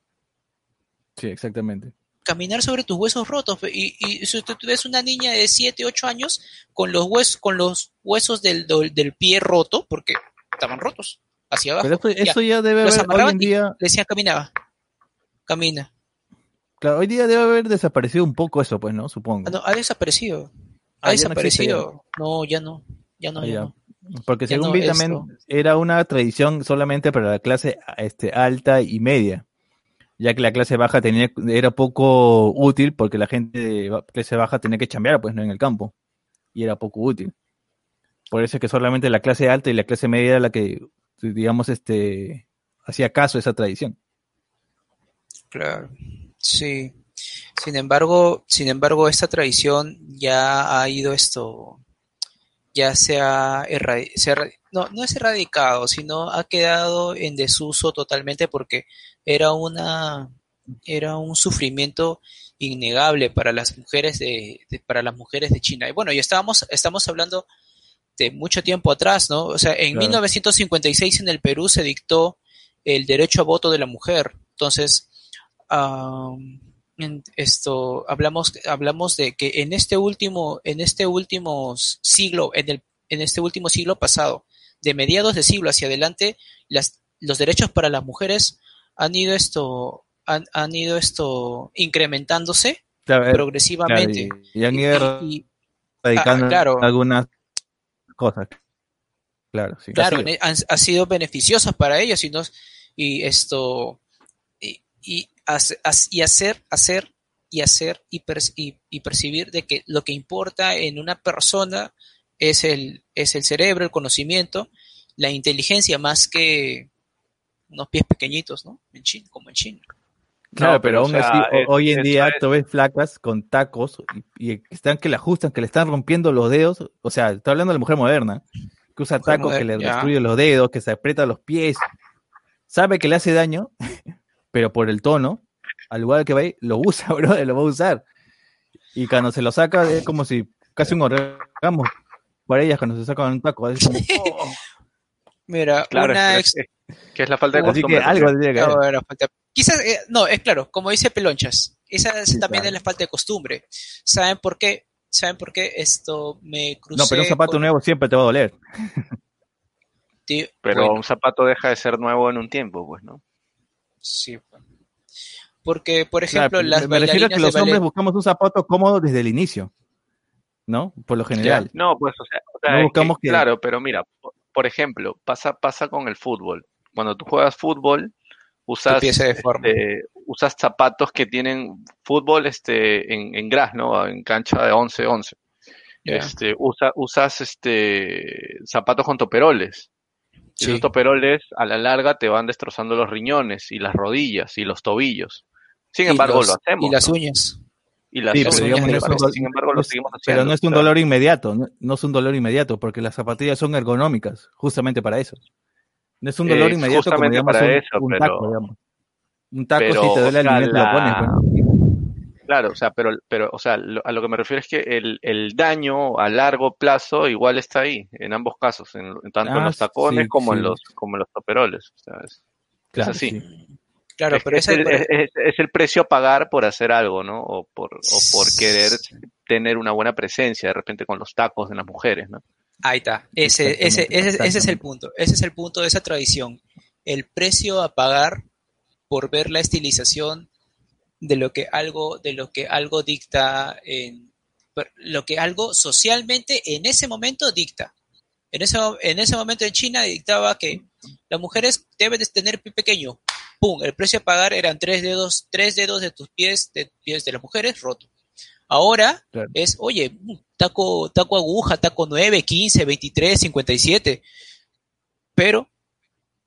Sí, exactamente. Caminar sobre tus huesos rotos. Y, y si tú ves una niña de 7, 8 años con los huesos, con los huesos del, del, del pie roto, porque estaban rotos, hacia abajo. Pero eso, Ya, eso ya debe los haber, hoy en día, le decían caminaba. Camina. claro, hoy día debe haber desaparecido un poco eso, pues, ¿no? Supongo. Ah, no, ha desaparecido. Ah, Ha ya no existe, desaparecido. No, ya no. Ya no, Ah, ya ya. no. Porque Ya según no, vi esto- también era una tradición solamente para la clase este, alta y media, ya que la clase baja tenía, era poco útil porque la gente de clase baja tenía que chambear pues no en el campo y era poco útil. Por eso es que solamente la clase alta y la clase media era la que, digamos, este, hacía caso a esa tradición. Claro. Sí. Sin embargo, sin embargo, esta tradición ya ha ido esto, ya se ha, se no, no es erradicado, sino ha quedado en desuso totalmente porque era una, era un sufrimiento innegable para las mujeres de, de- para las mujeres de China. Y bueno, y estábamos, estamos hablando de mucho tiempo atrás, ¿no? O sea, en Claro. 1956 en el Perú se dictó el derecho a voto de la mujer. Entonces, en esto hablamos hablamos de que en este último en este último siglo en el en este último siglo pasado de mediados de siglo hacia adelante las, los derechos para las mujeres han ido esto han, han ido esto incrementándose Claro, progresivamente claro, y, y han ido Y- radicando ah, claro. algunas cosas. Claro, sí. claro, han, ha sido beneficiosas para ellos y, nos- y esto y, y, hace- hace- y hacer hacer y hacer y, per- y- y percibir de que lo que importa en una persona es el es el cerebro, el conocimiento, la inteligencia más que unos pies pequeñitos, ¿no? En China, como en China. Claro, No, pero, pero, aún o sea, así, es- hoy en día es- tú ves flacas con tacos y, y están que le ajustan, que le están rompiendo los dedos. O sea, está hablando de la mujer moderna, que usa Mujer tacos, que le destruye los dedos, que se aprieta los pies. Sabe que le hace daño, pero por el tono, al lugar que va ahí, lo usa, bro, lo va a usar. Y cuando se lo saca, es como si casi un orgasmo para ellas cuando se sacan un taco. Es como, oh. Mira, Claro, una es, ex- es- que es la falta de Así que costumbre. algo que falta- Quizás, eh, no, es claro, como dice Pelonchas, esa es- Sí, también claro. es la falta de costumbre. ¿Saben por qué? ¿Saben por qué esto me crucé? No, pero un zapato con- nuevo siempre te va a doler. Tío, Pero bueno, un zapato deja de ser nuevo en un tiempo, pues, ¿no? Sí. pues. Porque, por Claro, ejemplo, me- las me refiero a que los hombres ballet, buscamos un zapato cómodo desde el inicio, ¿no? Por lo general. No, pues, o sea, o sea, No que- buscamos que- claro, pero mira, por, ejemplo, pasa, pasa con el fútbol. Cuando tú juegas fútbol, usas, este, usas zapatos que tienen fútbol este, en, en gras, ¿no? En cancha de 11-11. Ya. Este, usa, usas este, zapatos con toperoles. Y Sí. esos toperoles a la larga te van destrozando los riñones y las rodillas y los tobillos. Sin Y embargo, los- lo hacemos. Y las ¿no? uñas. Y las Sí, pero uñas, digamos, sin embargo- sin lo es- seguimos haciendo. Pero no es un dolor inmediato, no, no es un dolor inmediato, porque las zapatillas son ergonómicas, justamente para eso. No es un dolor Eh, inmediato como justamente digamos para un, eso, un pero- taco, digamos. Un taco pero, si te duele o el alimento lo la- pones, bueno. Claro, o sea, pero, pero, o sea, lo- a lo que me refiero es que el, el daño a largo plazo igual está ahí, en ambos casos, en, en tanto en Ah, los tacones sí, como en los, como en los toperoles. O sea, es, Claro, así. sí. Claro, es, pero es el, es- el precio a pagar por hacer algo, ¿no? O por, o por querer tener una buena presencia de repente con los tacos de las mujeres, ¿no? Ahí está. Ese, ese, ese, ese es el punto. Ese es el punto de esa tradición. El precio a pagar por ver la estilización de lo que algo, de lo que algo dicta en lo que algo socialmente en ese momento dicta. En ese, en ese momento en China dictaba que las mujeres deben de tener pie pequeño. ¡Pum! El precio a pagar eran tres dedos, tres dedos de tus pies, de pies de las mujeres roto. Ahora Claro. es, oye, mm, taco, taco aguja, taco 9, 15, 23, 57. Pero,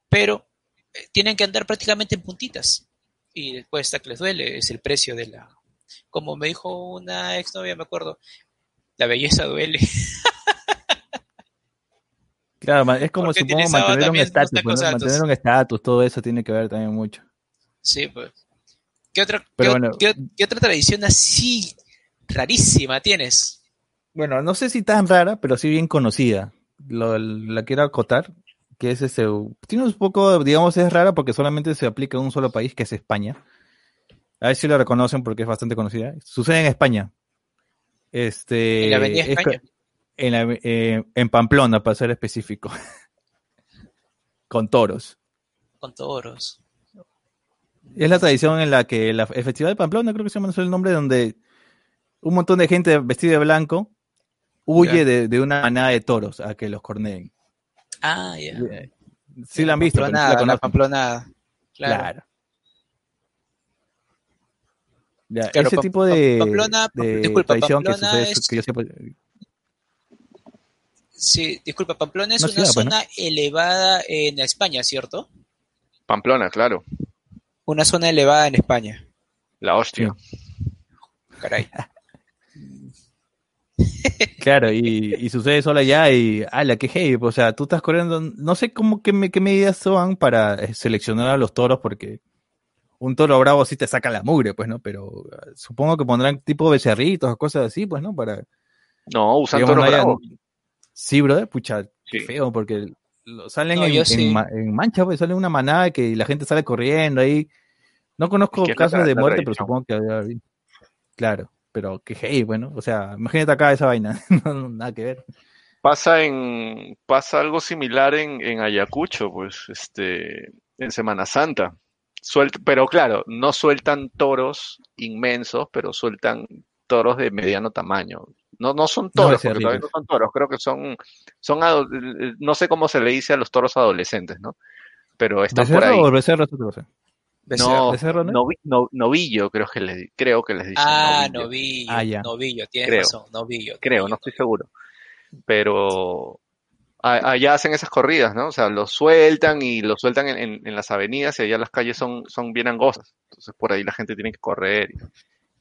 pero, eh, tienen que andar prácticamente en puntitas. Y después está que les duele, es el precio de la. Como me dijo una exnovia, me acuerdo, la belleza duele. Claro, es como Porque supongo mantener un estatus, pues, mantener un estatus, todo eso tiene que ver también mucho. Sí, pues. ¿Qué otra, Pero qué, bueno. qué- qué otra tradición así rarísima tienes? Bueno, no sé si tan rara, pero sí bien conocida. Lo- la quiero acotar, que es ese, tiene un poco, digamos, es rara porque solamente se aplica en un solo país, que es España. A ver si lo reconocen porque es bastante conocida. Sucede en España. Este, ¿En la Avenida es España? en, la- eh, en Pamplona, para ser específico. Con toros. Con toros. Es la tradición en la que la, el Festival de Pamplona, creo que se llama el nombre, donde un montón de gente vestida de blanco huye de, de una manada de toros a que los corneen. Ah, ya. Sí la han visto, pero no Pamplonada, la. Claro. Claro. Ya, Claro, ese tipo de, Pam- Pamplona- de disculpa, tradición que Pamplona sucede, es- que yo sepa, Sí, disculpa, Pamplona es No, una ciudad, pues, ¿no? zona elevada en España, ¿cierto? Pamplona, claro. Una zona elevada en España. La hostia. Caray. Claro, y, y sucede solo allá y, ala, qué heavy, o sea, tú estás corriendo, no sé cómo, qué, me- qué medidas son para eh, seleccionar a los toros, porque un toro bravo sí te saca la mugre, pues, ¿no? Pero eh, supongo que pondrán tipo becerritos o cosas así, pues, ¿no? Para, No, usan digamos, toros no haya- bravos. Sí, brother, pucha, qué Sí. feo, porque lo- salen No, en, en sí. ma- en mancha, pues, sale una manada que la gente sale corriendo ahí. No conozco Es que es la casos de muerte, pero supongo que había habido. Claro, pero qué heavy, bueno, o sea, imagínate acá esa vaina, no, nada que ver. Pasa en, pasa algo similar en, en Ayacucho, pues, este, en Semana Santa. Pero claro, no sueltan toros inmensos, pero sueltan toros de mediano tamaño. No, no son toros, porque todavía no son toros, creo que son, son, ado- no sé cómo se le dice a los toros adolescentes, ¿no? Pero están por ¿Becerro ahí. o becerro? No, ¿Becerro, no? novi- no- novillo, creo que les, creo que les dicen Ah, novillo. novillo. Ah, ya. Novillo, tienes Creo. razón, novillo. creo, no estoy seguro. Pero a- allá hacen esas corridas, ¿no? O sea, los sueltan y los sueltan en, en- en las avenidas y allá las calles son, son bien angostas. Entonces por ahí la gente tiene que correr.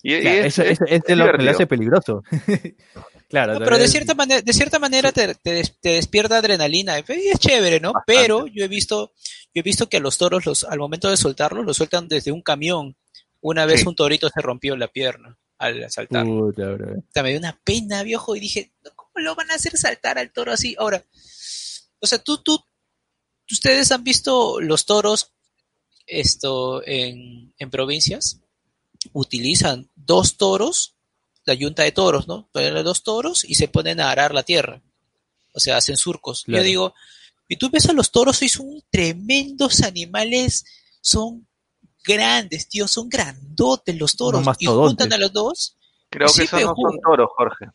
Y, y- y Ya, es, eso, es- eso- eso es es lo que divertido. hace peligroso. claro, No, pero de cierta manera, de cierta manera te, te des- te despierta adrenalina. Y es chévere, ¿no? Bastante. Pero yo he visto, yo he visto que a los toros, los, al momento de soltarlos, los sueltan desde un camión. Una vez Sí. un torito se rompió la pierna al saltar. Puta, bro. O sea, me dio una pena, viejo, y dije, "No, ¿cómo lo van a hacer saltar al toro así? Ahora, o sea, tú, tú, ustedes han visto los toros esto en, en provincias, utilizan dos toros, la yunta de toros, ¿no? Ponen dos toros y se ponen a arar la tierra. O sea, hacen surcos. Claro. Yo digo, y tú ves a los toros y son tremendos animales, son grandes, tío, son grandotes los toros. Y juntan a los dos, Creo que esos no son toros, Jorge.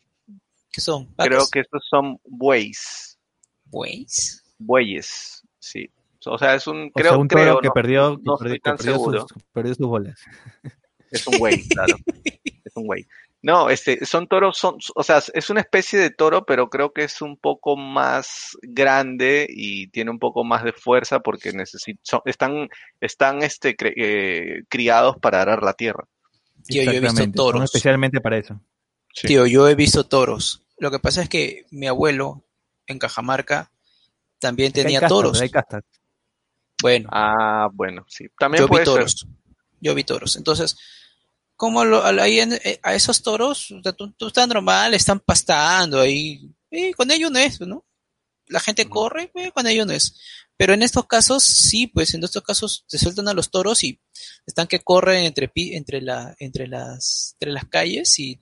que son Creo que esos son bueyes. bueyes. Bueyes, sí. O sea, es un, O creo, sea, un toro creo, que no- perdió, que no perdió- que sus, perdió sus bolas. Es un güey, claro. Es un güey. No, este, son toros, son, o sea, es una especie de toro, pero creo que es un poco más grande y tiene un poco más de fuerza porque necesitan, están, están, este, cre- eh, criados para arar la tierra. Tío, yo he visto son toros. especialmente para eso. Sí. Tío, yo he visto toros. Lo que pasa es que mi abuelo en Cajamarca también Acá hay tenía castas, toros. hay castas. Bueno, Ah, bueno, sí. También yo vi ser. toros. Yo vi toros. Entonces, como lo, ahí en- eh, a esos toros, o sea, tú, tú estás normal, están pastando ahí. Y con ellos no es, ¿no? La gente corre, eh, con ellos no es. Pero en estos casos, sí, pues en estos casos se sueltan a los toros y están que corren entre, pi- entre, la, entre, las, entre las calles y,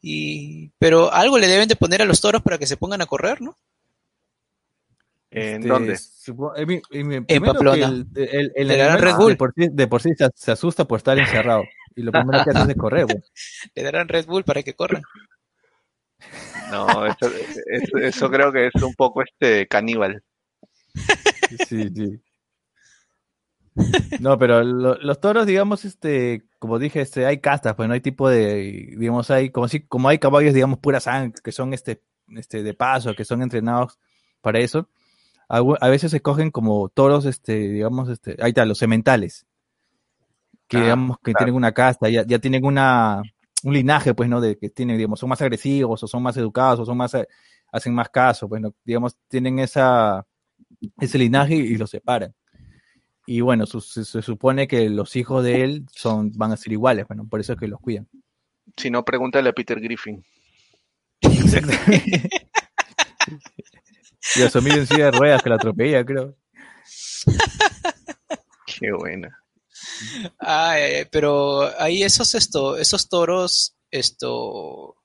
y... Pero algo le deben de poner a los toros para que se pongan a correr, ¿no? ¿En Este, dónde? supo- en, mi- en mi- primero Pamplona. el, el- el animal Red Bull. De por sí, de por sí se, se asusta por estar encerrado. Y lo primero que hace es correr, güey. Le darán Red Bull para que corran. No, eso, eso, eso creo que es un poco este caníbal. Sí, sí. No, pero lo- los toros, digamos, este, como dije, este, hay castas, pues no hay tipo de, digamos, hay, como si, como hay caballos, digamos, pura sangre, que son este, este, de paso, que son entrenados para eso. Algu- A veces se cogen como toros, este, digamos, este, ahí está, los sementales. Que Ah, digamos que claro. tienen una casta, ya, ya tienen una, un linaje, pues, ¿no? De que tienen, digamos, son más agresivos, o son más educados, o son más eh, hacen más caso, bueno, digamos, tienen esa, ese linaje y los separan. Y bueno, su- se, se supone que los hijos de él son, van a ser iguales, bueno, por eso es que los cuidan. Si no, pregúntale a Peter Griffin. Y a su amigo en silla de ruedas que la atropella, creo. Qué buena. Ay, ay, ay, pero ahí esos, esto, esos toros, esto,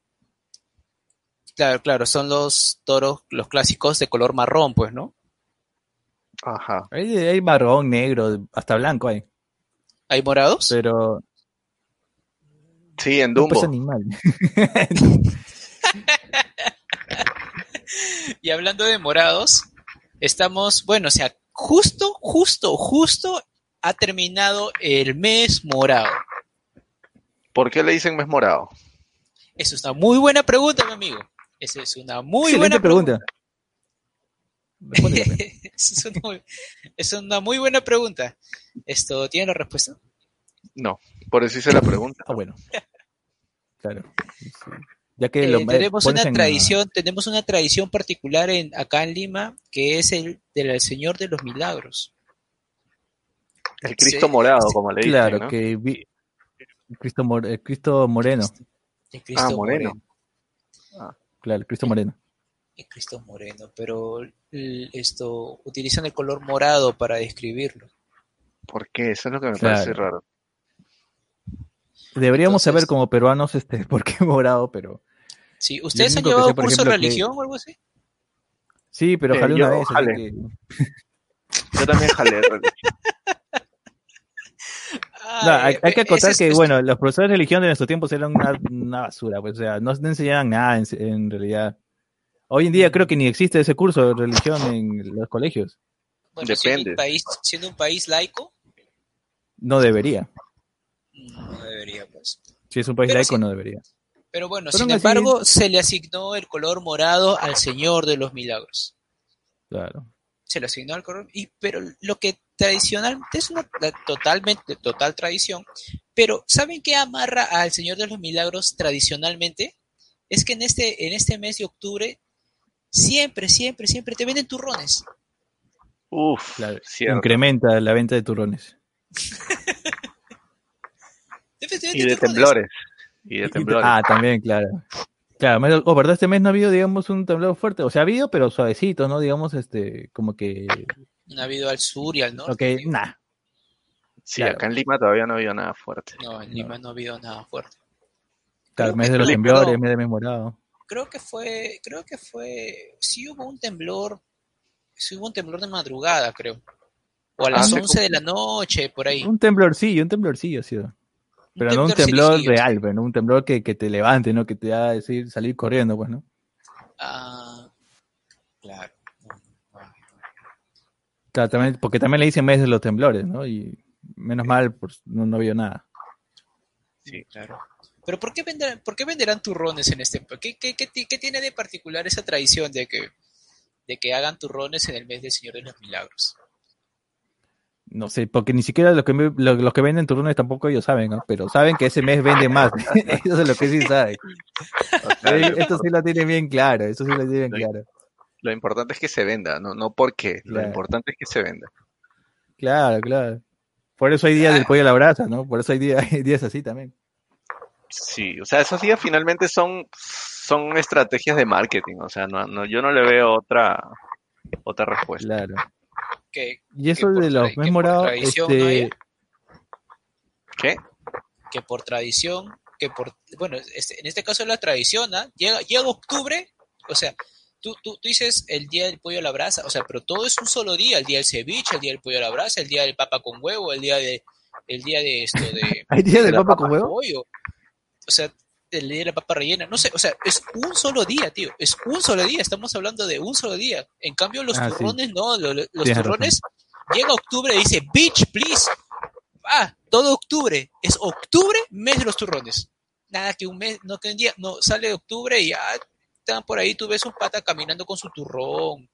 claro, claro, son los toros, los clásicos de color marrón, pues, ¿no? Ajá. Hay, hay marrón, negro, hasta blanco hay. ¿Hay morados? Pero Sí, en no pues Dumbo. animal. Y hablando de morados, estamos, bueno, o sea, justo, justo, justo ha terminado el mes morado. ¿Por qué le dicen mes morado? Eso es una muy buena pregunta, mi amigo. Esa es una muy Excelente buena pregunta. Esa es, una, muy- es una muy buena pregunta. ¿Esto tiene la respuesta? No, por eso hice la pregunta. Ah, bueno. Claro. sí. Ya que Eh, lo tenemos una en- tradición, tenemos una tradición particular en, acá en Lima, que es el del Señor de los Milagros. El Cristo Sí, morado, como le dicen, Claro, ¿no? que vi- Cristo, Cristo Moreno. El Cristo Ah, moreno. Claro, Cristo Moreno. El Cristo moreno, pero el- esto utilizan el color morado para describirlo. ¿Por qué? Eso es lo que me Claro. parece raro. Deberíamos Entonces- saber como peruanos este por qué morado, pero Sí, ¿Ustedes han llevado sé, por curso de que- religión o algo así? sí, pero Eh, yo, una vez. jale. que- Yo también jalé religión. No, hay, Ay, hay que ese acotar es- que, es- bueno, los profesores de religión de nuestros tiempos eran una, una basura, pues, o sea, no, no enseñaban nada en, en realidad. Hoy en día creo que ni existe ese curso de religión en los colegios. bueno, siendo Depende. un país, siendo un país laico, No debería. no debería, pues. Si es un país Pero laico, sí. no debería. Pero bueno, Pero sin así- embargo, se le asignó el color morado al Señor de los Milagros. Claro. Se le asignó al color, y, pero lo que tradicionalmente es una la- totalmente, total tradición, pero ¿saben qué amarra al Señor de los Milagros tradicionalmente? Es que en este, en este mes de octubre, siempre, siempre, siempre te venden turrones. Uf, Claro. cierto. Incrementa la venta de turrones. Y de turrones. temblores. Y de temblores. Ah, también, claro. Claro, me- oh, ¿verdad? Este mes no ha habido, digamos, un temblor fuerte. O sea, ha habido, pero suavecito, ¿no? Digamos, este, como que. No ha habido al sur y al norte. Ok, nah. sí, claro. acá en Lima todavía no había nada fuerte. No, en Lima no ha habido nada fuerte. Claro, mes de los temblores, no. mes de mes morado. Creo que fue, creo que fue, sí hubo un temblor, sí hubo un temblor de madrugada, creo. O a las Ah, 11 de la noche, por ahí. Un temblorcillo, un temblorcillo ha sido. Pero no un temblor real, pero no un temblor que, que te levante, ¿no? Que te haga decir salir corriendo, pues, ¿no? Ah, claro. Claro, también, porque también le dicen mes de los temblores, ¿no? Y menos mal, pues no, no vio nada. Sí, claro. Pero ¿por qué venderán, por qué venderán turrones en este? ¿Qué, qué, qué, qué tiene de particular esa tradición de que, de que hagan turrones en el mes del Señor de los Milagros? No sé, porque ni siquiera los que, lo- que venden turrones tampoco ellos saben, ¿no? Pero saben que ese mes vende más. eso es lo que sí saben. Lo, Esto sí lo tienen bien claro, eso sí lo tienen Lo- claro. lo importante es que se venda, no, no por qué. Lo importante es que se venda. Claro, claro. Por eso hay días del pollo a la brasa, ¿no? Por eso hay días, hay días así también. Sí, o sea, esos días finalmente son, son estrategias de marketing. O sea, no, no, yo no le veo otra, otra respuesta. Claro. Que, Y eso por de los que mes tradición, este. ¿Qué? que por tradición, que por, bueno, este- en este caso es la tradición, ¿ah? Llega, llega octubre, o sea, tú, tú, tú dices el día del pollo a la brasa, o sea, pero todo es un solo día, el día del ceviche, el día del pollo a la brasa, el día del papa con huevo, el día de, el día de esto de, ¿Hay días de la papa con huevo? pollo, o sea, el día de la papa rellena, no sé, o sea, es un solo día, tío, es un solo día, estamos hablando de un solo día. En cambio, los Ah, sí. turrones, no, lo- lo- los turrones, llega octubre y dice, bitch, please, ah, todo octubre, es octubre, mes de los turrones. Nada que un mes, no que un día, no, sale octubre y ya están por ahí, tú ves un pata caminando con su turrón,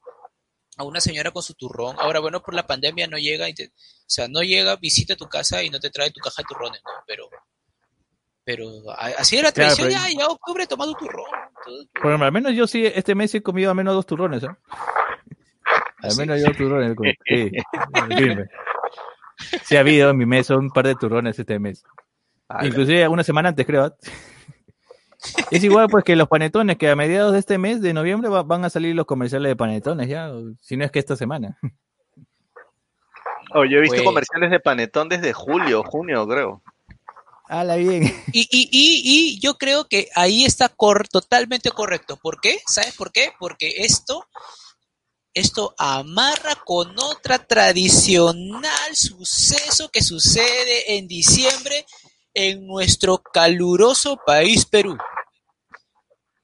a una señora con su turrón. Ahora, bueno, por la pandemia no llega, y te- o sea, no llega, visita tu casa y no te trae tu caja de turrones, ¿no? Pero, pero así era la Claro, tradición, pero- ya, ya octubre toma tu turrón. Por al menos yo sí, este mes he comido al menos dos turrones, ¿eh? Al ¿Ah, menos yo dos turrones. Sí, dime. Sí ha habido en mi mes un par de turrones este mes. Ala. Inclusive una semana antes, creo. ¿ah? Es igual pues que los panetones, que a mediados de este mes de noviembre va- van a salir los comerciales de panetones ya, si no es que esta semana. Oh, yo he visto Pues- comerciales de panetón desde julio, junio, creo. Hala bien. Y, y, y, y yo creo que ahí está cor- totalmente correcto. ¿Por qué? ¿Sabes por qué? Porque esto, esto amarra con otra tradicional suceso que sucede en diciembre en nuestro caluroso país Perú.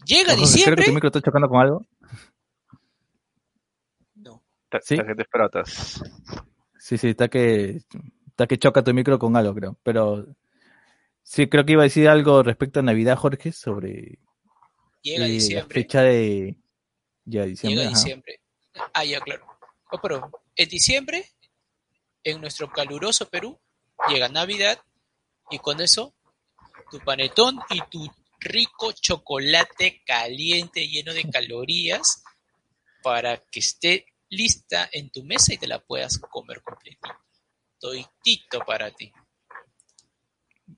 Llega Creo que diciembre. tu micro está chocando con algo. No. ¿Sí? Tarjetas frotas. Sí, sí, está que, está que choca tu micro con algo, creo. Pero sí, creo que iba a decir algo respecto a Navidad, Jorge, sobre Llega eh, la fecha de ya diciembre. Llega diciembre. Ah, ya, claro. Oh, pero en diciembre, en nuestro caluroso Perú, llega Navidad y con eso tu panetón y tu rico chocolate caliente lleno de calorías para que esté lista en tu mesa y te la puedas comer completita. Toitito para ti.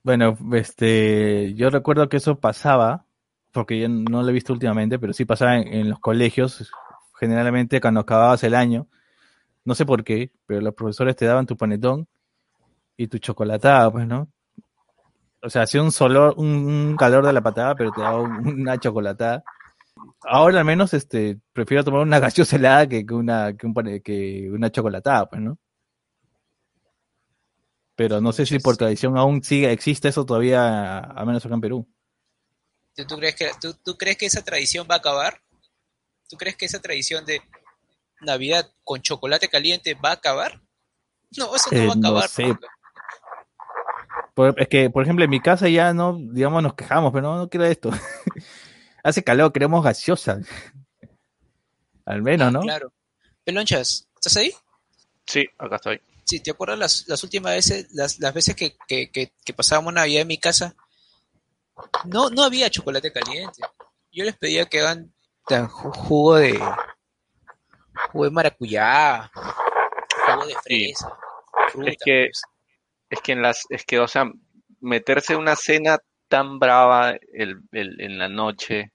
Bueno, este, yo recuerdo que eso pasaba, porque yo no lo he visto últimamente, pero sí pasaba en, los colegios, generalmente cuando acababas el año, no sé por qué, pero los profesores te daban tu panetón y tu chocolatada, pues, ¿no? O sea, hacía un solor, un, calor de la patada, pero te daba un- una chocolatada. Ahora al menos, este, prefiero tomar una gaseosa helada que, una, que, un que una chocolatada, pues, ¿no? Pero no sé si por tradición aún sigue, existe eso todavía, al menos acá en Perú. ¿Tú, tú crees que, tú, tú crees que esa tradición va a acabar? ¿Tú crees que esa tradición de Navidad con chocolate caliente va a acabar? No, eso no Eh, va a no acabar. sé. nunca. Por- es que, por ejemplo, en mi casa ya no, digamos, nos quejamos, pero no, no quiero esto. Hace calor, queremos gaseosa. al menos, Ah, ¿no? Claro. Pelonchas, ¿estás ahí? Sí, acá estoy. Sí, ¿te acuerdas las, las últimas veces, las, las veces que, que, que, que pasábamos Navidad en mi casa? No, no había chocolate caliente. Yo les pedía que hagan jugo de jugo de maracuyá, jugo de fresa, fruta. Es que- pues. Es que en las, es que, o sea, meterse en una cena tan brava el, el- en la noche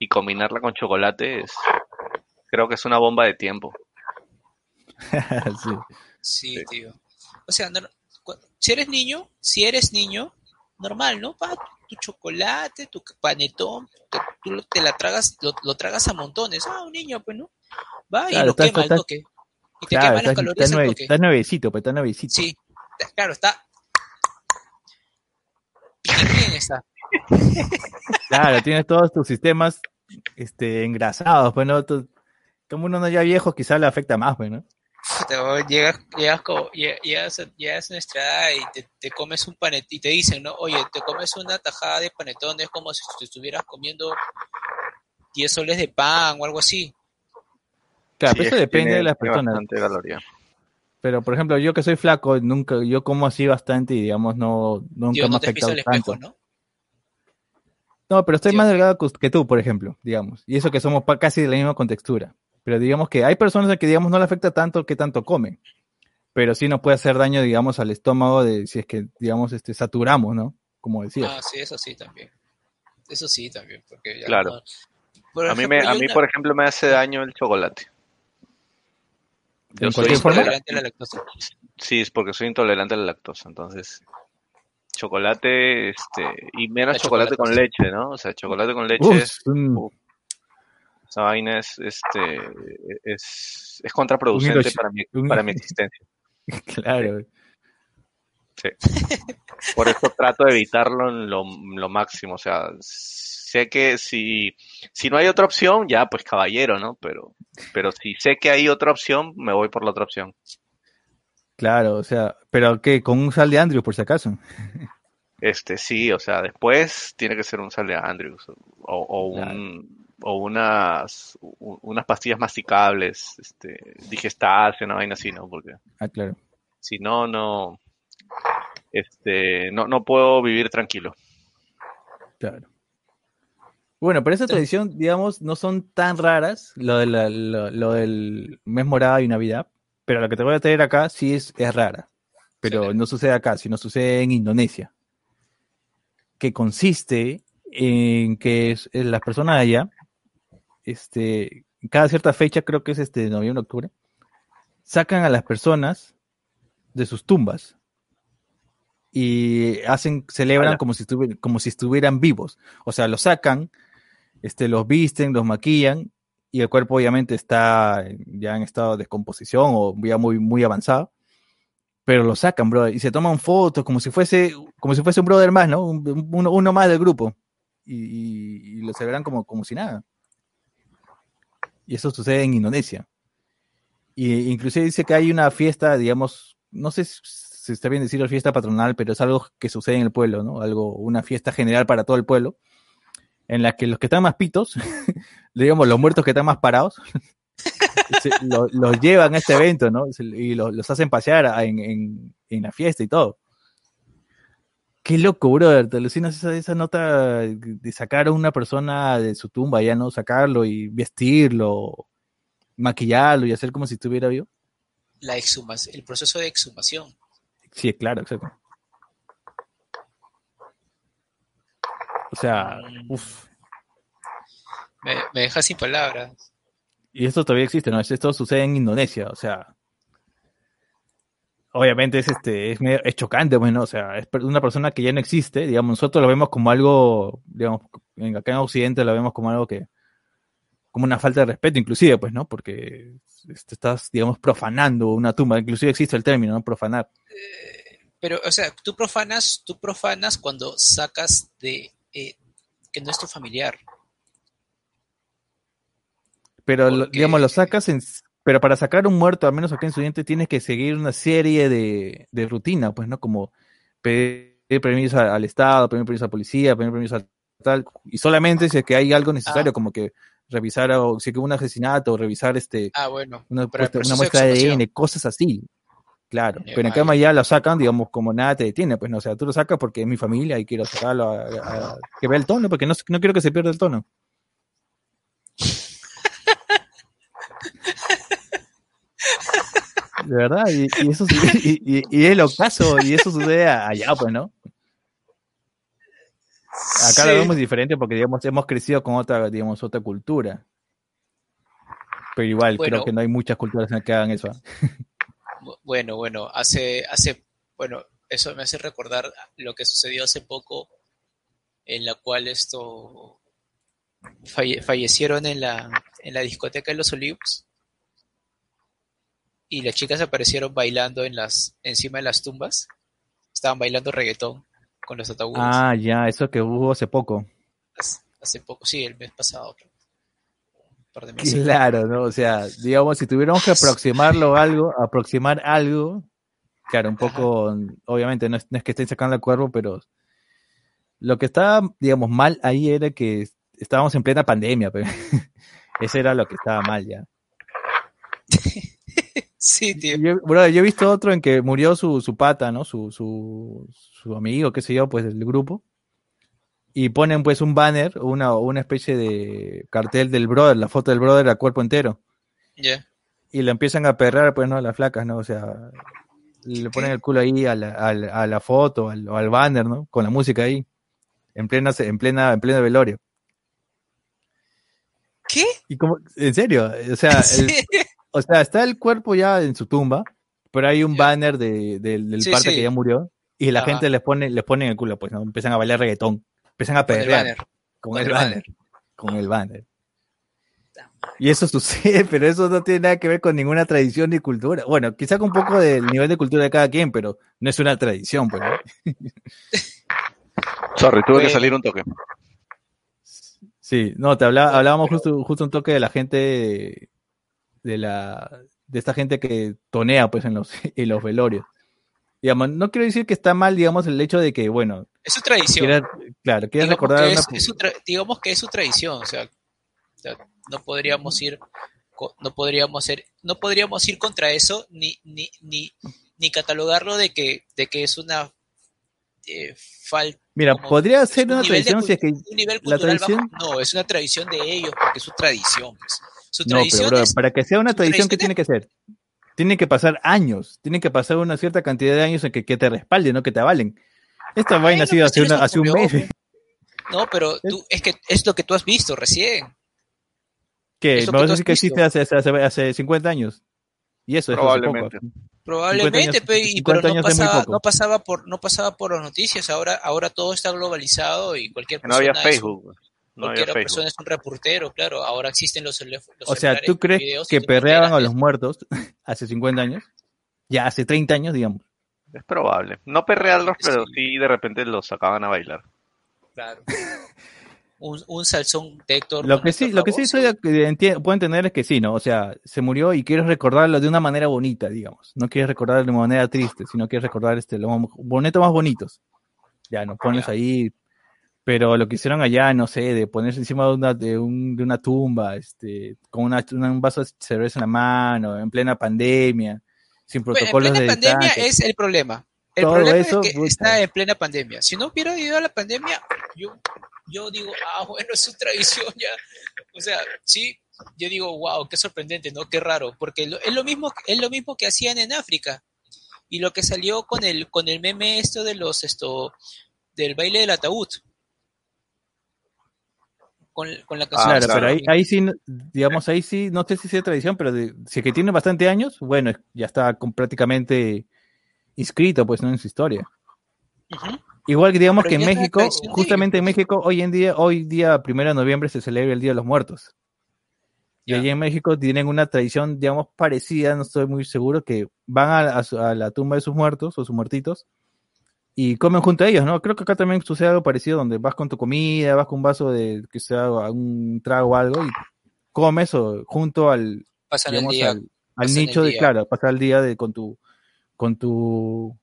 y combinarla con chocolate es, creo que es una bomba de tiempo. Sí. Sí, Sí. tío. O sea, no- si eres niño, si eres niño, normal, ¿no? Pa, tu chocolate, tu panetón, te, tú lo- te la tragas, lo, lo tragas a montones. Ah, un niño, pues, ¿no? Va y lo quema al toque. Y te Claro, quema las calorías está al toque. está nuevecito, pues está nuevecito. Sí, claro, está. Bien está. Claro, tienes todos tus sistemas este, engrasados, pues, ¿no? Como uno no ya viejo, quizás le afecta más, pues, ¿no? Llegas, llegas, como- lle- llegas, a- llegas a nuestra edad y te, te comes un panetón y te dicen, ¿no? Oye, te comes una tajada de panetón, es como si te estuvieras comiendo 10 soles de pan o algo así. Claro, Sí, pero es eso depende tiene- de las personas. Pero, por ejemplo, yo que soy flaco, nunca, yo como así bastante y, digamos, no, nunca Dios, me ha no afectado al espejo, tanto. ¿no? No, pero estoy más delgado que- tú, por ejemplo, digamos. Y eso que somos casi de la misma contextura. Pero digamos que hay personas a que, digamos, no le afecta tanto que tanto comen. Pero sí nos puede hacer daño, digamos, al estómago de si es que, digamos, este, saturamos, ¿no? Como decía. Ah, sí, eso sí también. Eso sí también, porque ya Claro. no- Por A mí, me, a mí, una- por ejemplo, me hace daño el chocolate. Yo ¿En soy cualquier forma? intolerante a la lactosa. Sí, es porque soy intolerante a la lactosa, entonces chocolate, este, y menos La chocolate con leche, ¿no? O sea, chocolate con leche, Uf, es un- Uf, esa vaina es, este, es, es contraproducente Hiroshi- para mi, un- para mi existencia. claro. Por eso trato de evitarlo en lo, lo máximo, o sea, sé que si, si no hay otra opción, ya, pues caballero, ¿no? Pero, pero si sé que hay otra opción, me voy por la otra opción. Claro, o sea, pero que con un sal de Andrew, por si acaso. Este, sí, o sea, después tiene que ser un sal de Andrews o, o un, o unas, unas pastillas masticables, este, digestadas, una vaina así, ¿no? Porque Ah, claro. si no, no, este, no, no puedo vivir tranquilo. Claro. Bueno, pero esa tradición, digamos, no son tan raras, lo, de la- lo, lo del mes morado y Navidad, pero lo que te voy a traer acá sí es, es rara, pero Sí. no sucede acá, sino sucede en Indonesia, que consiste en que es- en las personas allá, este, cada cierta fecha, creo que es este noviembre, octubre, sacan a las personas de sus tumbas y hacen, celebran como si, estuvieran, como si estuvieran vivos. O sea, los sacan, este, los visten, los maquillan y el cuerpo obviamente está ya en estado de descomposición o ya muy, muy avanzado. Pero lo sacan, bro, y se toman fotos como si fuese, como si fuese un brother más, ¿no? Un- un- uno, uno más del grupo. Y, y- y lo celebran como, como si nada. Y eso sucede en Indonesia. Y inclusive dice que hay una fiesta, digamos, no sé si está bien decirlo fiesta patronal, pero es algo que sucede en el pueblo, ¿no? Algo, una fiesta general para todo el pueblo, en la que los que están más pitos, digamos, los muertos que están más parados, los llevan a este evento, ¿no? Y lo- los hacen pasear en la fiesta y todo. Qué loco, brother. Te alucinas esa, esa nota de sacar a una persona de su tumba, ya no sacarlo y vestirlo, maquillarlo y hacer como si estuviera vivo. La exhumación, el proceso de exhumación. Sí, claro, exacto. O sea, Mm. uff. Me, me deja sin palabras. Y esto todavía existe, ¿no? Esto sucede en Indonesia, o sea. Obviamente es este, es, medio- es chocante, bueno, o sea, es una persona que ya no existe, digamos, nosotros lo vemos como algo, digamos, en, acá en Occidente lo vemos como algo que, como una falta de respeto, inclusive, pues, ¿no? Porque este, estás, digamos, profanando una tumba, inclusive existe el término, ¿no? Profanar. Pero, o sea, tú profanas, tú profanas cuando sacas de eh, que no es tu familiar. Pero, Porque- digamos, lo sacas en... Pero para sacar un muerto, al menos acá en Occidente, tienes que seguir una serie de, de rutina, pues, ¿no? Como pedir permiso al Estado, pedir permiso a la policía, pedir permiso a tal, y solamente si es que hay algo necesario, Ah. como que revisar, o si es que hubo un asecinato, o revisar este, Ah, bueno. una, puesta- muestra de. ADN, cosas así. Claro, pero en cama ya lo sacan, digamos, como nada te detiene, pues no, o sea, tú lo sacas porque es mi familia y quiero sacarlo a, a- a- que vea el tono, porque no, no quiero que se pierda el tono. De verdad, y, y eso y, y- y es lo caso, y eso sucede allá, pues, ¿no? Acá lo vemos diferente porque, digamos, hemos crecido con otra, digamos, otra cultura. Pero igual, Bueno. creo que no hay muchas culturas en las que hagan eso. ¿ah? Bu- Bueno, bueno, hace, hace, bueno, eso me hace recordar lo que sucedió hace poco, en la cual esto falle- fallecieron en la, en la discoteca de los Olivos y las chicas aparecieron bailando en las, encima de las tumbas, estaban bailando reggaetón con los ataúdes. Ah, ya, eso que hubo hace poco. Hace, hace poco, sí, el mes pasado, un par de meses. Claro, ¿no? O sea, digamos, si tuviéramos que aproximarlo a algo, aproximar algo, claro, un poco, obviamente, no es, no es que estén sacando el cuerpo, pero lo que estaba, digamos, mal ahí era que estábamos en plena pandemia, pero eso era lo que estaba mal ya. Sí, tío. Yo, bro, yo he visto otro en que murió su, su pata, ¿no? Su, su, su amigo, qué sé yo, pues del grupo. Y ponen pues un banner, una, una especie de cartel del brother, la foto del brother a cuerpo entero. Ya. Y le empiezan a perrar, pues, ¿no? A las flacas, ¿no? O sea, le ponen el culo ahí a la, a la, a la foto, al, al banner, ¿no? Con la música ahí. En plena, en plena, en pleno velorio. ¿Qué? Y como, en serio, o sea, el-. O sea, está el cuerpo ya en su tumba, pero hay un banner de, del- del Sí, parte sí. que ya murió, y la Ajá. gente les pone, les pone en el culo, pues, ¿no? Empiezan a bailar reggaetón, empiezan a Con el banner. con, con el el banner, con el banner. Y eso sucede, pero eso no tiene nada que ver con ninguna tradición ni cultura. Bueno, quizá con un poco del nivel de cultura de cada quien, pero no es una tradición, pues, ¿no? Sorry, tuve que Bueno. salir un toque. Sí, no, te hablaba, hablábamos justo un toque de la gente de, la de esta gente que tonea pues en los en los velorios. Digamos, no quiero decir que está mal, digamos, el hecho de que, bueno, Es su tradición. quiera, claro, digamos, recordar que una es, es su digamos que es su tradición, o sea, o sea, no podríamos ir no podríamos ser no podríamos ir contra eso ni ni ni, ni catalogarlo de que de que es una eh, falta. Mira, como- podría es ser un una de tradición si es que un nivel la cultural tradición- bajo. No, es una tradición de ellos porque es su tradición. Pues. Su No, pero tradición bro, es para que sea una tradición, ¿qué tiene que ser? Tiene que pasar años, tiene que pasar una cierta cantidad de años en que, que te respalden, no que te avalen. Esta vaina ha sido hace, una- hace un mes. No, pero tú, es que es lo que tú has visto recién. que es lo me que vas a decir que existe hace, hace, hace, hace 50 años. Y eso es Probablemente. poco. Probablemente, 50 pe, años- y 50 pero no pasaba, no pasaba por, no pasaba por las noticias. Ahora, ahora todo está globalizado y cualquier Que no había persona es Facebook. No había cualquier Facebook. persona es un reportero, claro. Ahora existen los, los O sea, ¿tú crees que perreaban a los muertos hace 50 años? Ya hace 30 años, digamos. Es probable. No perrearlos, Sí. pero sí de repente los sacaban a bailar. Claro. Un, un salsón de Héctor. Lo que sí, lo que sí soy puedo entender es que sí, ¿no? O sea, se murió y quieres recordarlo de una manera bonita, digamos. No quieres recordarlo de una manera triste, sino quieres recordar este, los momentos más bonitos. Ya, no pones ahí. Pero lo que hicieron allá, no sé, de ponerse encima de una, de un- de una tumba, este, con una, un vaso de cerveza en la mano, en plena pandemia, sin Bueno, en protocolos plena de pandemia distancia. es el problema. El Todo problema eso, es que puta. está en plena pandemia. Si no hubiera ido a la pandemia, yo, yo digo, ah, bueno, es su tradición ya. O sea, sí, yo digo, wow, qué sorprendente, ¿no? Qué raro, porque lo- es lo mismo, es lo mismo que hacían en África. Y lo que salió con el, con el meme esto de los, esto, del baile del ataúd. Con, con la canción. Ah, Claro, claro. pero ahí, ahí sí, digamos, ahí sí, no sé si sea tradición, pero de- si es que tiene bastante años, bueno, ya está con- prácticamente inscrito, pues, ¿no? En su historia. Igual que digamos Pero que en México, justamente en pues. México, hoy en día, hoy día, primero de noviembre, se celebra el Día de los Muertos. Y Ya. allí en México tienen una tradición, digamos, parecida, no estoy muy seguro, que van a, a la tumba de sus muertos o sus muertitos y comen junto a ellos, ¿no? Creo que acá también sucede algo parecido, donde vas con tu comida, vas con un vaso de, que sea un trago o algo, y comes o junto al, Pasan el día. al, al pasan el nicho de, claro, pasar el día de, con tu, con tu,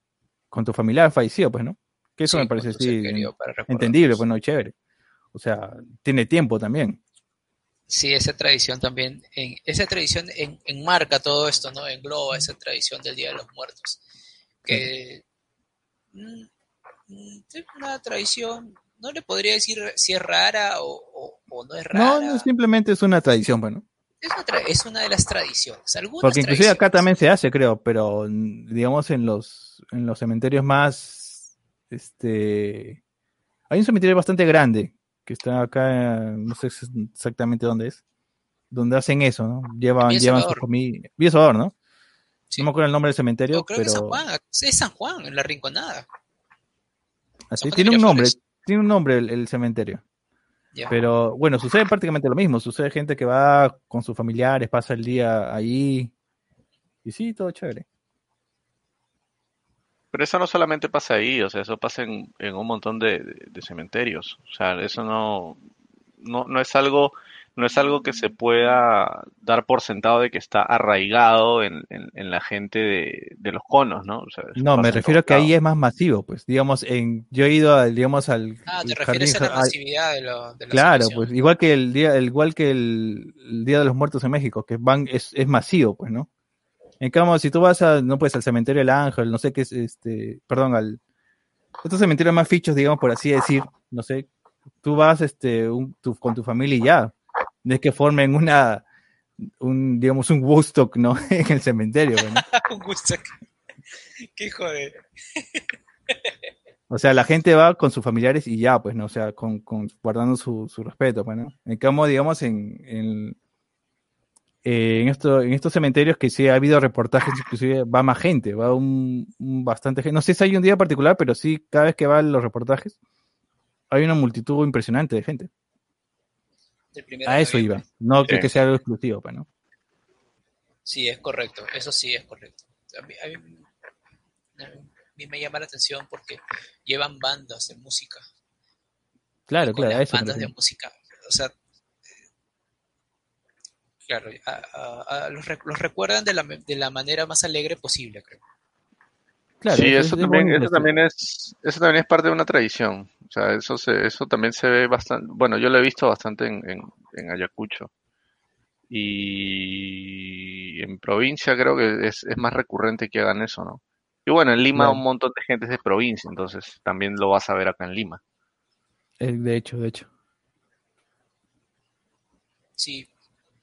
con tu familiar fallecido, pues, ¿no? Que eso sí, me parece sí, entendible, pues, no, chévere. O sea, tiene tiempo también. Sí, esa tradición también, en, esa tradición en, enmarca todo esto, ¿no? Engloba esa tradición del Día de los Muertos. Que una tradición, no le podría decir si es rara o, o- o no es rara. No, no, simplemente es una tradición, bueno. es, una es una de las tradiciones. Algunas Porque inclusive acá también se hace, creo, pero mm, digamos en los, en los cementerios más, este, hay un cementerio bastante grande que está acá, no sé ex- exactamente dónde es, donde hacen eso, ¿no? Llevan, llevan su comida, Salvador, ¿no? Sí. No me acuerdo el nombre del cementerio, No, creo que es San pero Juan, es San Juan, en la Rinconada. así, tiene un nombre, tiene un nombre el, el cementerio. Ya. Pero bueno, sucede prácticamente lo mismo. Sucede gente que va con sus familiares, pasa el día ahí. Y sí, todo chévere. Pero eso no solamente pasa ahí, o sea, eso pasa en, en un montón de, de- de cementerios. O sea, eso no, no, no es algo, no es algo que se pueda dar por sentado de que está arraigado en, en- en la gente de, de los conos, ¿no? O sea, eso No, me refiero a que ahí es más masivo, pues. Digamos, en, yo he ido, al, digamos, al ah, te refieres a la jardín- al- masividad de, lo, de la Claro, pues igual que el día, el- igual que el, el Día de los Muertos en México, que van, es, es masivo, pues, ¿no? En cambio, si tú vas a, no pues al cementerio del Ángel, no sé qué es, este, perdón, al, estos cementerios más fichos, digamos, por así decir, no sé, tú vas, este, un- tu- con tu familia y ya, es que formen una, un, digamos, un Woodstock, ¿no? en el cementerio, pues, ¿no? Un gusto. Qué hijo de... O sea, la gente va con sus familiares y ya, pues, ¿no? O sea, con, con- guardando su, su respeto, pues, ¿no? En cambio, digamos, en, en, eh, en, esto, en estos cementerios que sí ha habido reportajes, inclusive va más gente, va un, un bastante gente. No sé si hay un día particular, pero sí, cada vez que van los reportajes, hay una multitud impresionante de gente. A eso noviembre. iba. No que, Sí. que sea algo exclusivo, pues, ¿no? Sí, es correcto, eso sí es correcto. A mí, a mí- a mí me llama la atención porque llevan bandas de música. Claro, claro, las eso bandas de música. O sea, claro, a- a- a los, rec- los recuerdan de la, de la manera más alegre posible, creo. Claro, Sí, es- eso es también, eso también es, eso también es parte de una tradición. O sea, eso se, eso también se ve bastante, bueno, yo lo he visto bastante en, en, en Ayacucho. Y en provincia creo que es, es más recurrente que hagan eso, ¿no? Y bueno, en Lima Claro. un montón de gente es de provincia, entonces también lo vas a ver acá en Lima. Eh, De hecho, de hecho. Sí.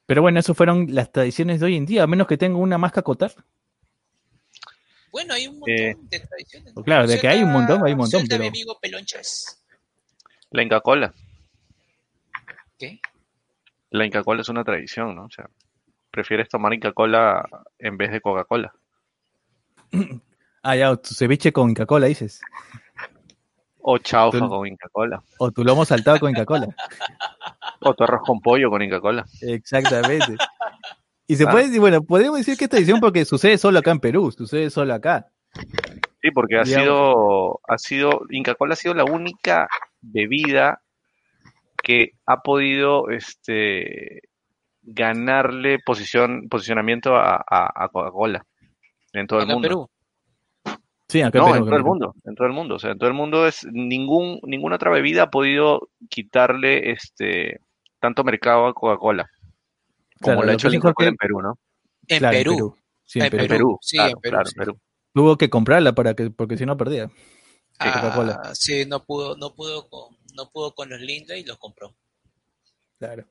Pero bueno, eso fueron las tradiciones de hoy en día, a menos que tenga una más que acotar. Bueno, hay un montón Eh, de tradiciones. claro, de que hay un montón, hay un montón, Suelta, mi pero- amigo Pelonchas. La Inca Cola. ¿Qué? La Inca Cola es una tradición, ¿no? O sea, prefieres tomar Inca Cola en vez de Coca-Cola. Ah, ya, tu ceviche con Inca-Cola, dices. O chaufa con Inca Cola. O tu lomo saltado con Inca-Cola. O tu arroz con pollo con Inca Cola. Exactamente. Y se Ah. puede decir, bueno, podemos decir que es tradición porque sucede solo acá en Perú, sucede solo acá. Sí, porque ha Digamos- sido, ha sido, Inca Cola ha sido la única bebida que ha podido, este, ganarle posición, posicionamiento a, a- a Coca-Cola en todo el en mundo. Perú. Sí, acá en No, Perú. en todo el mundo, en todo el mundo. O sea, en todo el mundo es ningún, ninguna otra bebida ha podido quitarle este tanto mercado a Coca-Cola. Como Claro, lo ha hecho que- en Perú, ¿no? En Claro, Perú. Sí, en En Perú. Sí, claro, en Perú, claro, sí. en Perú. Tuvo que comprarla para que, porque si no perdía. Ah, sí, no pudo, no pudo con, no pudo con los Lindley y los compró. Claro.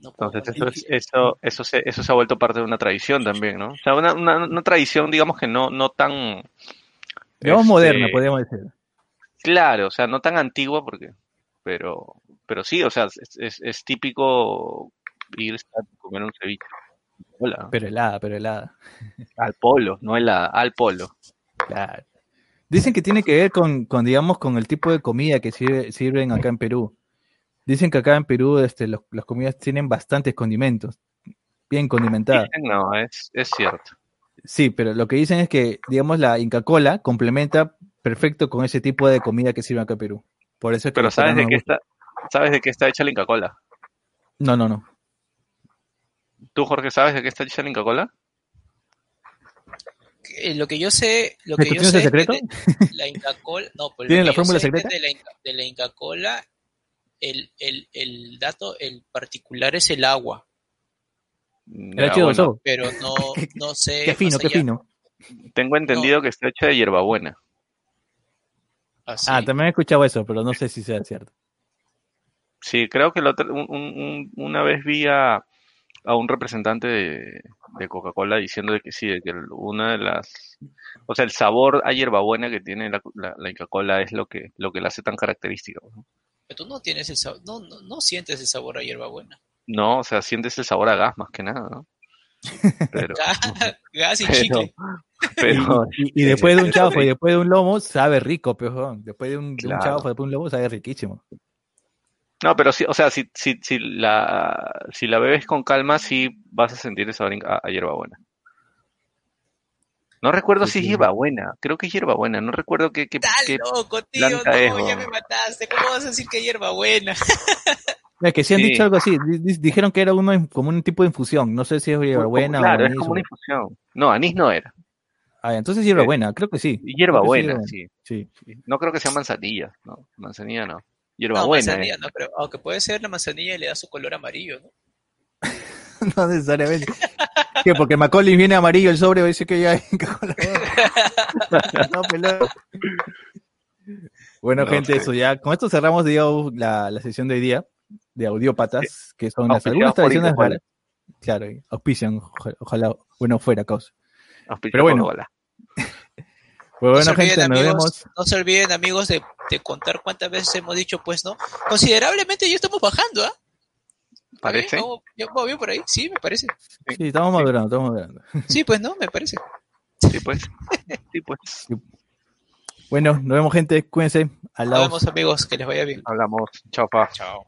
No Entonces eso, es- eso, eso, se, eso se ha vuelto parte de una tradición también, ¿no? O sea, una, una, una tradición, digamos que no, no tan... Digamos este, moderna, podríamos decir. Claro, o sea, no tan antigua porque... Pero, pero sí, o sea, es, es, es típico ir a comer un ceviche. Hola, Pero helada, pero helada. al polo, no el al polo. Claro. Dicen que tiene que ver con, con, digamos, con el tipo de comida que sirve- sirven acá en Perú. Dicen que acá en Perú este, los- las comidas tienen bastantes condimentos, bien condimentadas. Dicen, No, es, es cierto. Sí, pero lo que dicen es que, digamos, la Inca Cola complementa perfecto con ese tipo de comida que sirve acá en Perú. Por eso es que Pero ¿sabes de qué está, sabes de qué está hecha la Inca Cola? No, no, no. ¿Tú, Jorge, sabes de qué está hecha la Inca Cola? Eh, lo que yo sé, lo ¿Me que yo sé el es que secreto? de la Inca Cola, no, pues ¿Tienen la fórmula sé es que secreta? De la, Inca, de la Inca Cola, el, el, el dato, el particular es el agua, bueno, eso. pero no, no sé. Qué fino, qué allá. fino. Tengo entendido que está hecha de hierbabuena. Así. Ah, también he escuchado eso, pero no sé si sea cierto. Sí, creo que la otra- un- un- un- una vez vi a, a un representante de, de Coca-Cola diciendo que sí, de que una de las... O sea, el sabor a hierbabuena que tiene la, la, la Coca-Cola es lo que, lo que la hace tan característica. ¿no? Pero tú no tienes el sabor, no, no, no sientes el sabor a hierbabuena. No, o sea, sientes el sabor a gas más que nada, ¿no? Pero, Gas y pero, chicle. pero Y, y después de un chaufa y después de un lomo, sabe rico, pero después de un, de un Claro. chaufa, después de un lomo, sabe riquísimo. No, pero sí, o sea, si, si, si la, si la bebes con calma, sí vas a sentir el sabor a, a hierbabuena. No recuerdo Sí, si es sí. hierbabuena, creo que es hierbabuena, no recuerdo qué, qué, qué- loco, tío, planta no, es, ya me mataste. ¿Cómo vas a decir que hierbabuena? Es que sí han Sí. dicho algo así, di- di- dijeron que era uno como un tipo de infusión, no sé si es hierbabuena Claro, o es anís. como o- una infusión. No, anís no era. Ah, entonces hierbabuena, creo que sí. Hierbabuena, sí. sí. No creo que sea manzanilla, no, manzanilla no. No, Hierbabuena. manzanilla, eh. no, pero aunque puede ser la manzanilla y le da su color amarillo, ¿no? no necesariamente. ¿Qué? Porque Macaulay viene amarillo el sobre, dice que ya no, pelado. Bueno, No gente, eso ya. Con esto cerramos, digamos, la, la sesión de hoy día de audiópatas, que son las, algunas tradiciones raras. Claro, y auspician, ojalá, ojalá bueno fuera, causa. Pero bueno. Coca-Cola. Pues no, se bueno, olviden, gente, nos amigos, vemos. no se olviden, amigos, de, de contar cuántas veces hemos dicho, pues, ¿no? Considerablemente ya estamos bajando, ¿ah? ¿Parece? ¿Vamos, ya vamos bien por ahí? Sí, me parece. Sí, estamos madurando, estamos madurando. Sí, pues, ¿no? Me parece. Sí, pues. Sí, pues. Bueno, nos vemos, gente. Cuídense. Al Nos lado. vemos, amigos. Que les vaya bien. Hablamos. Chao, pa. Chao.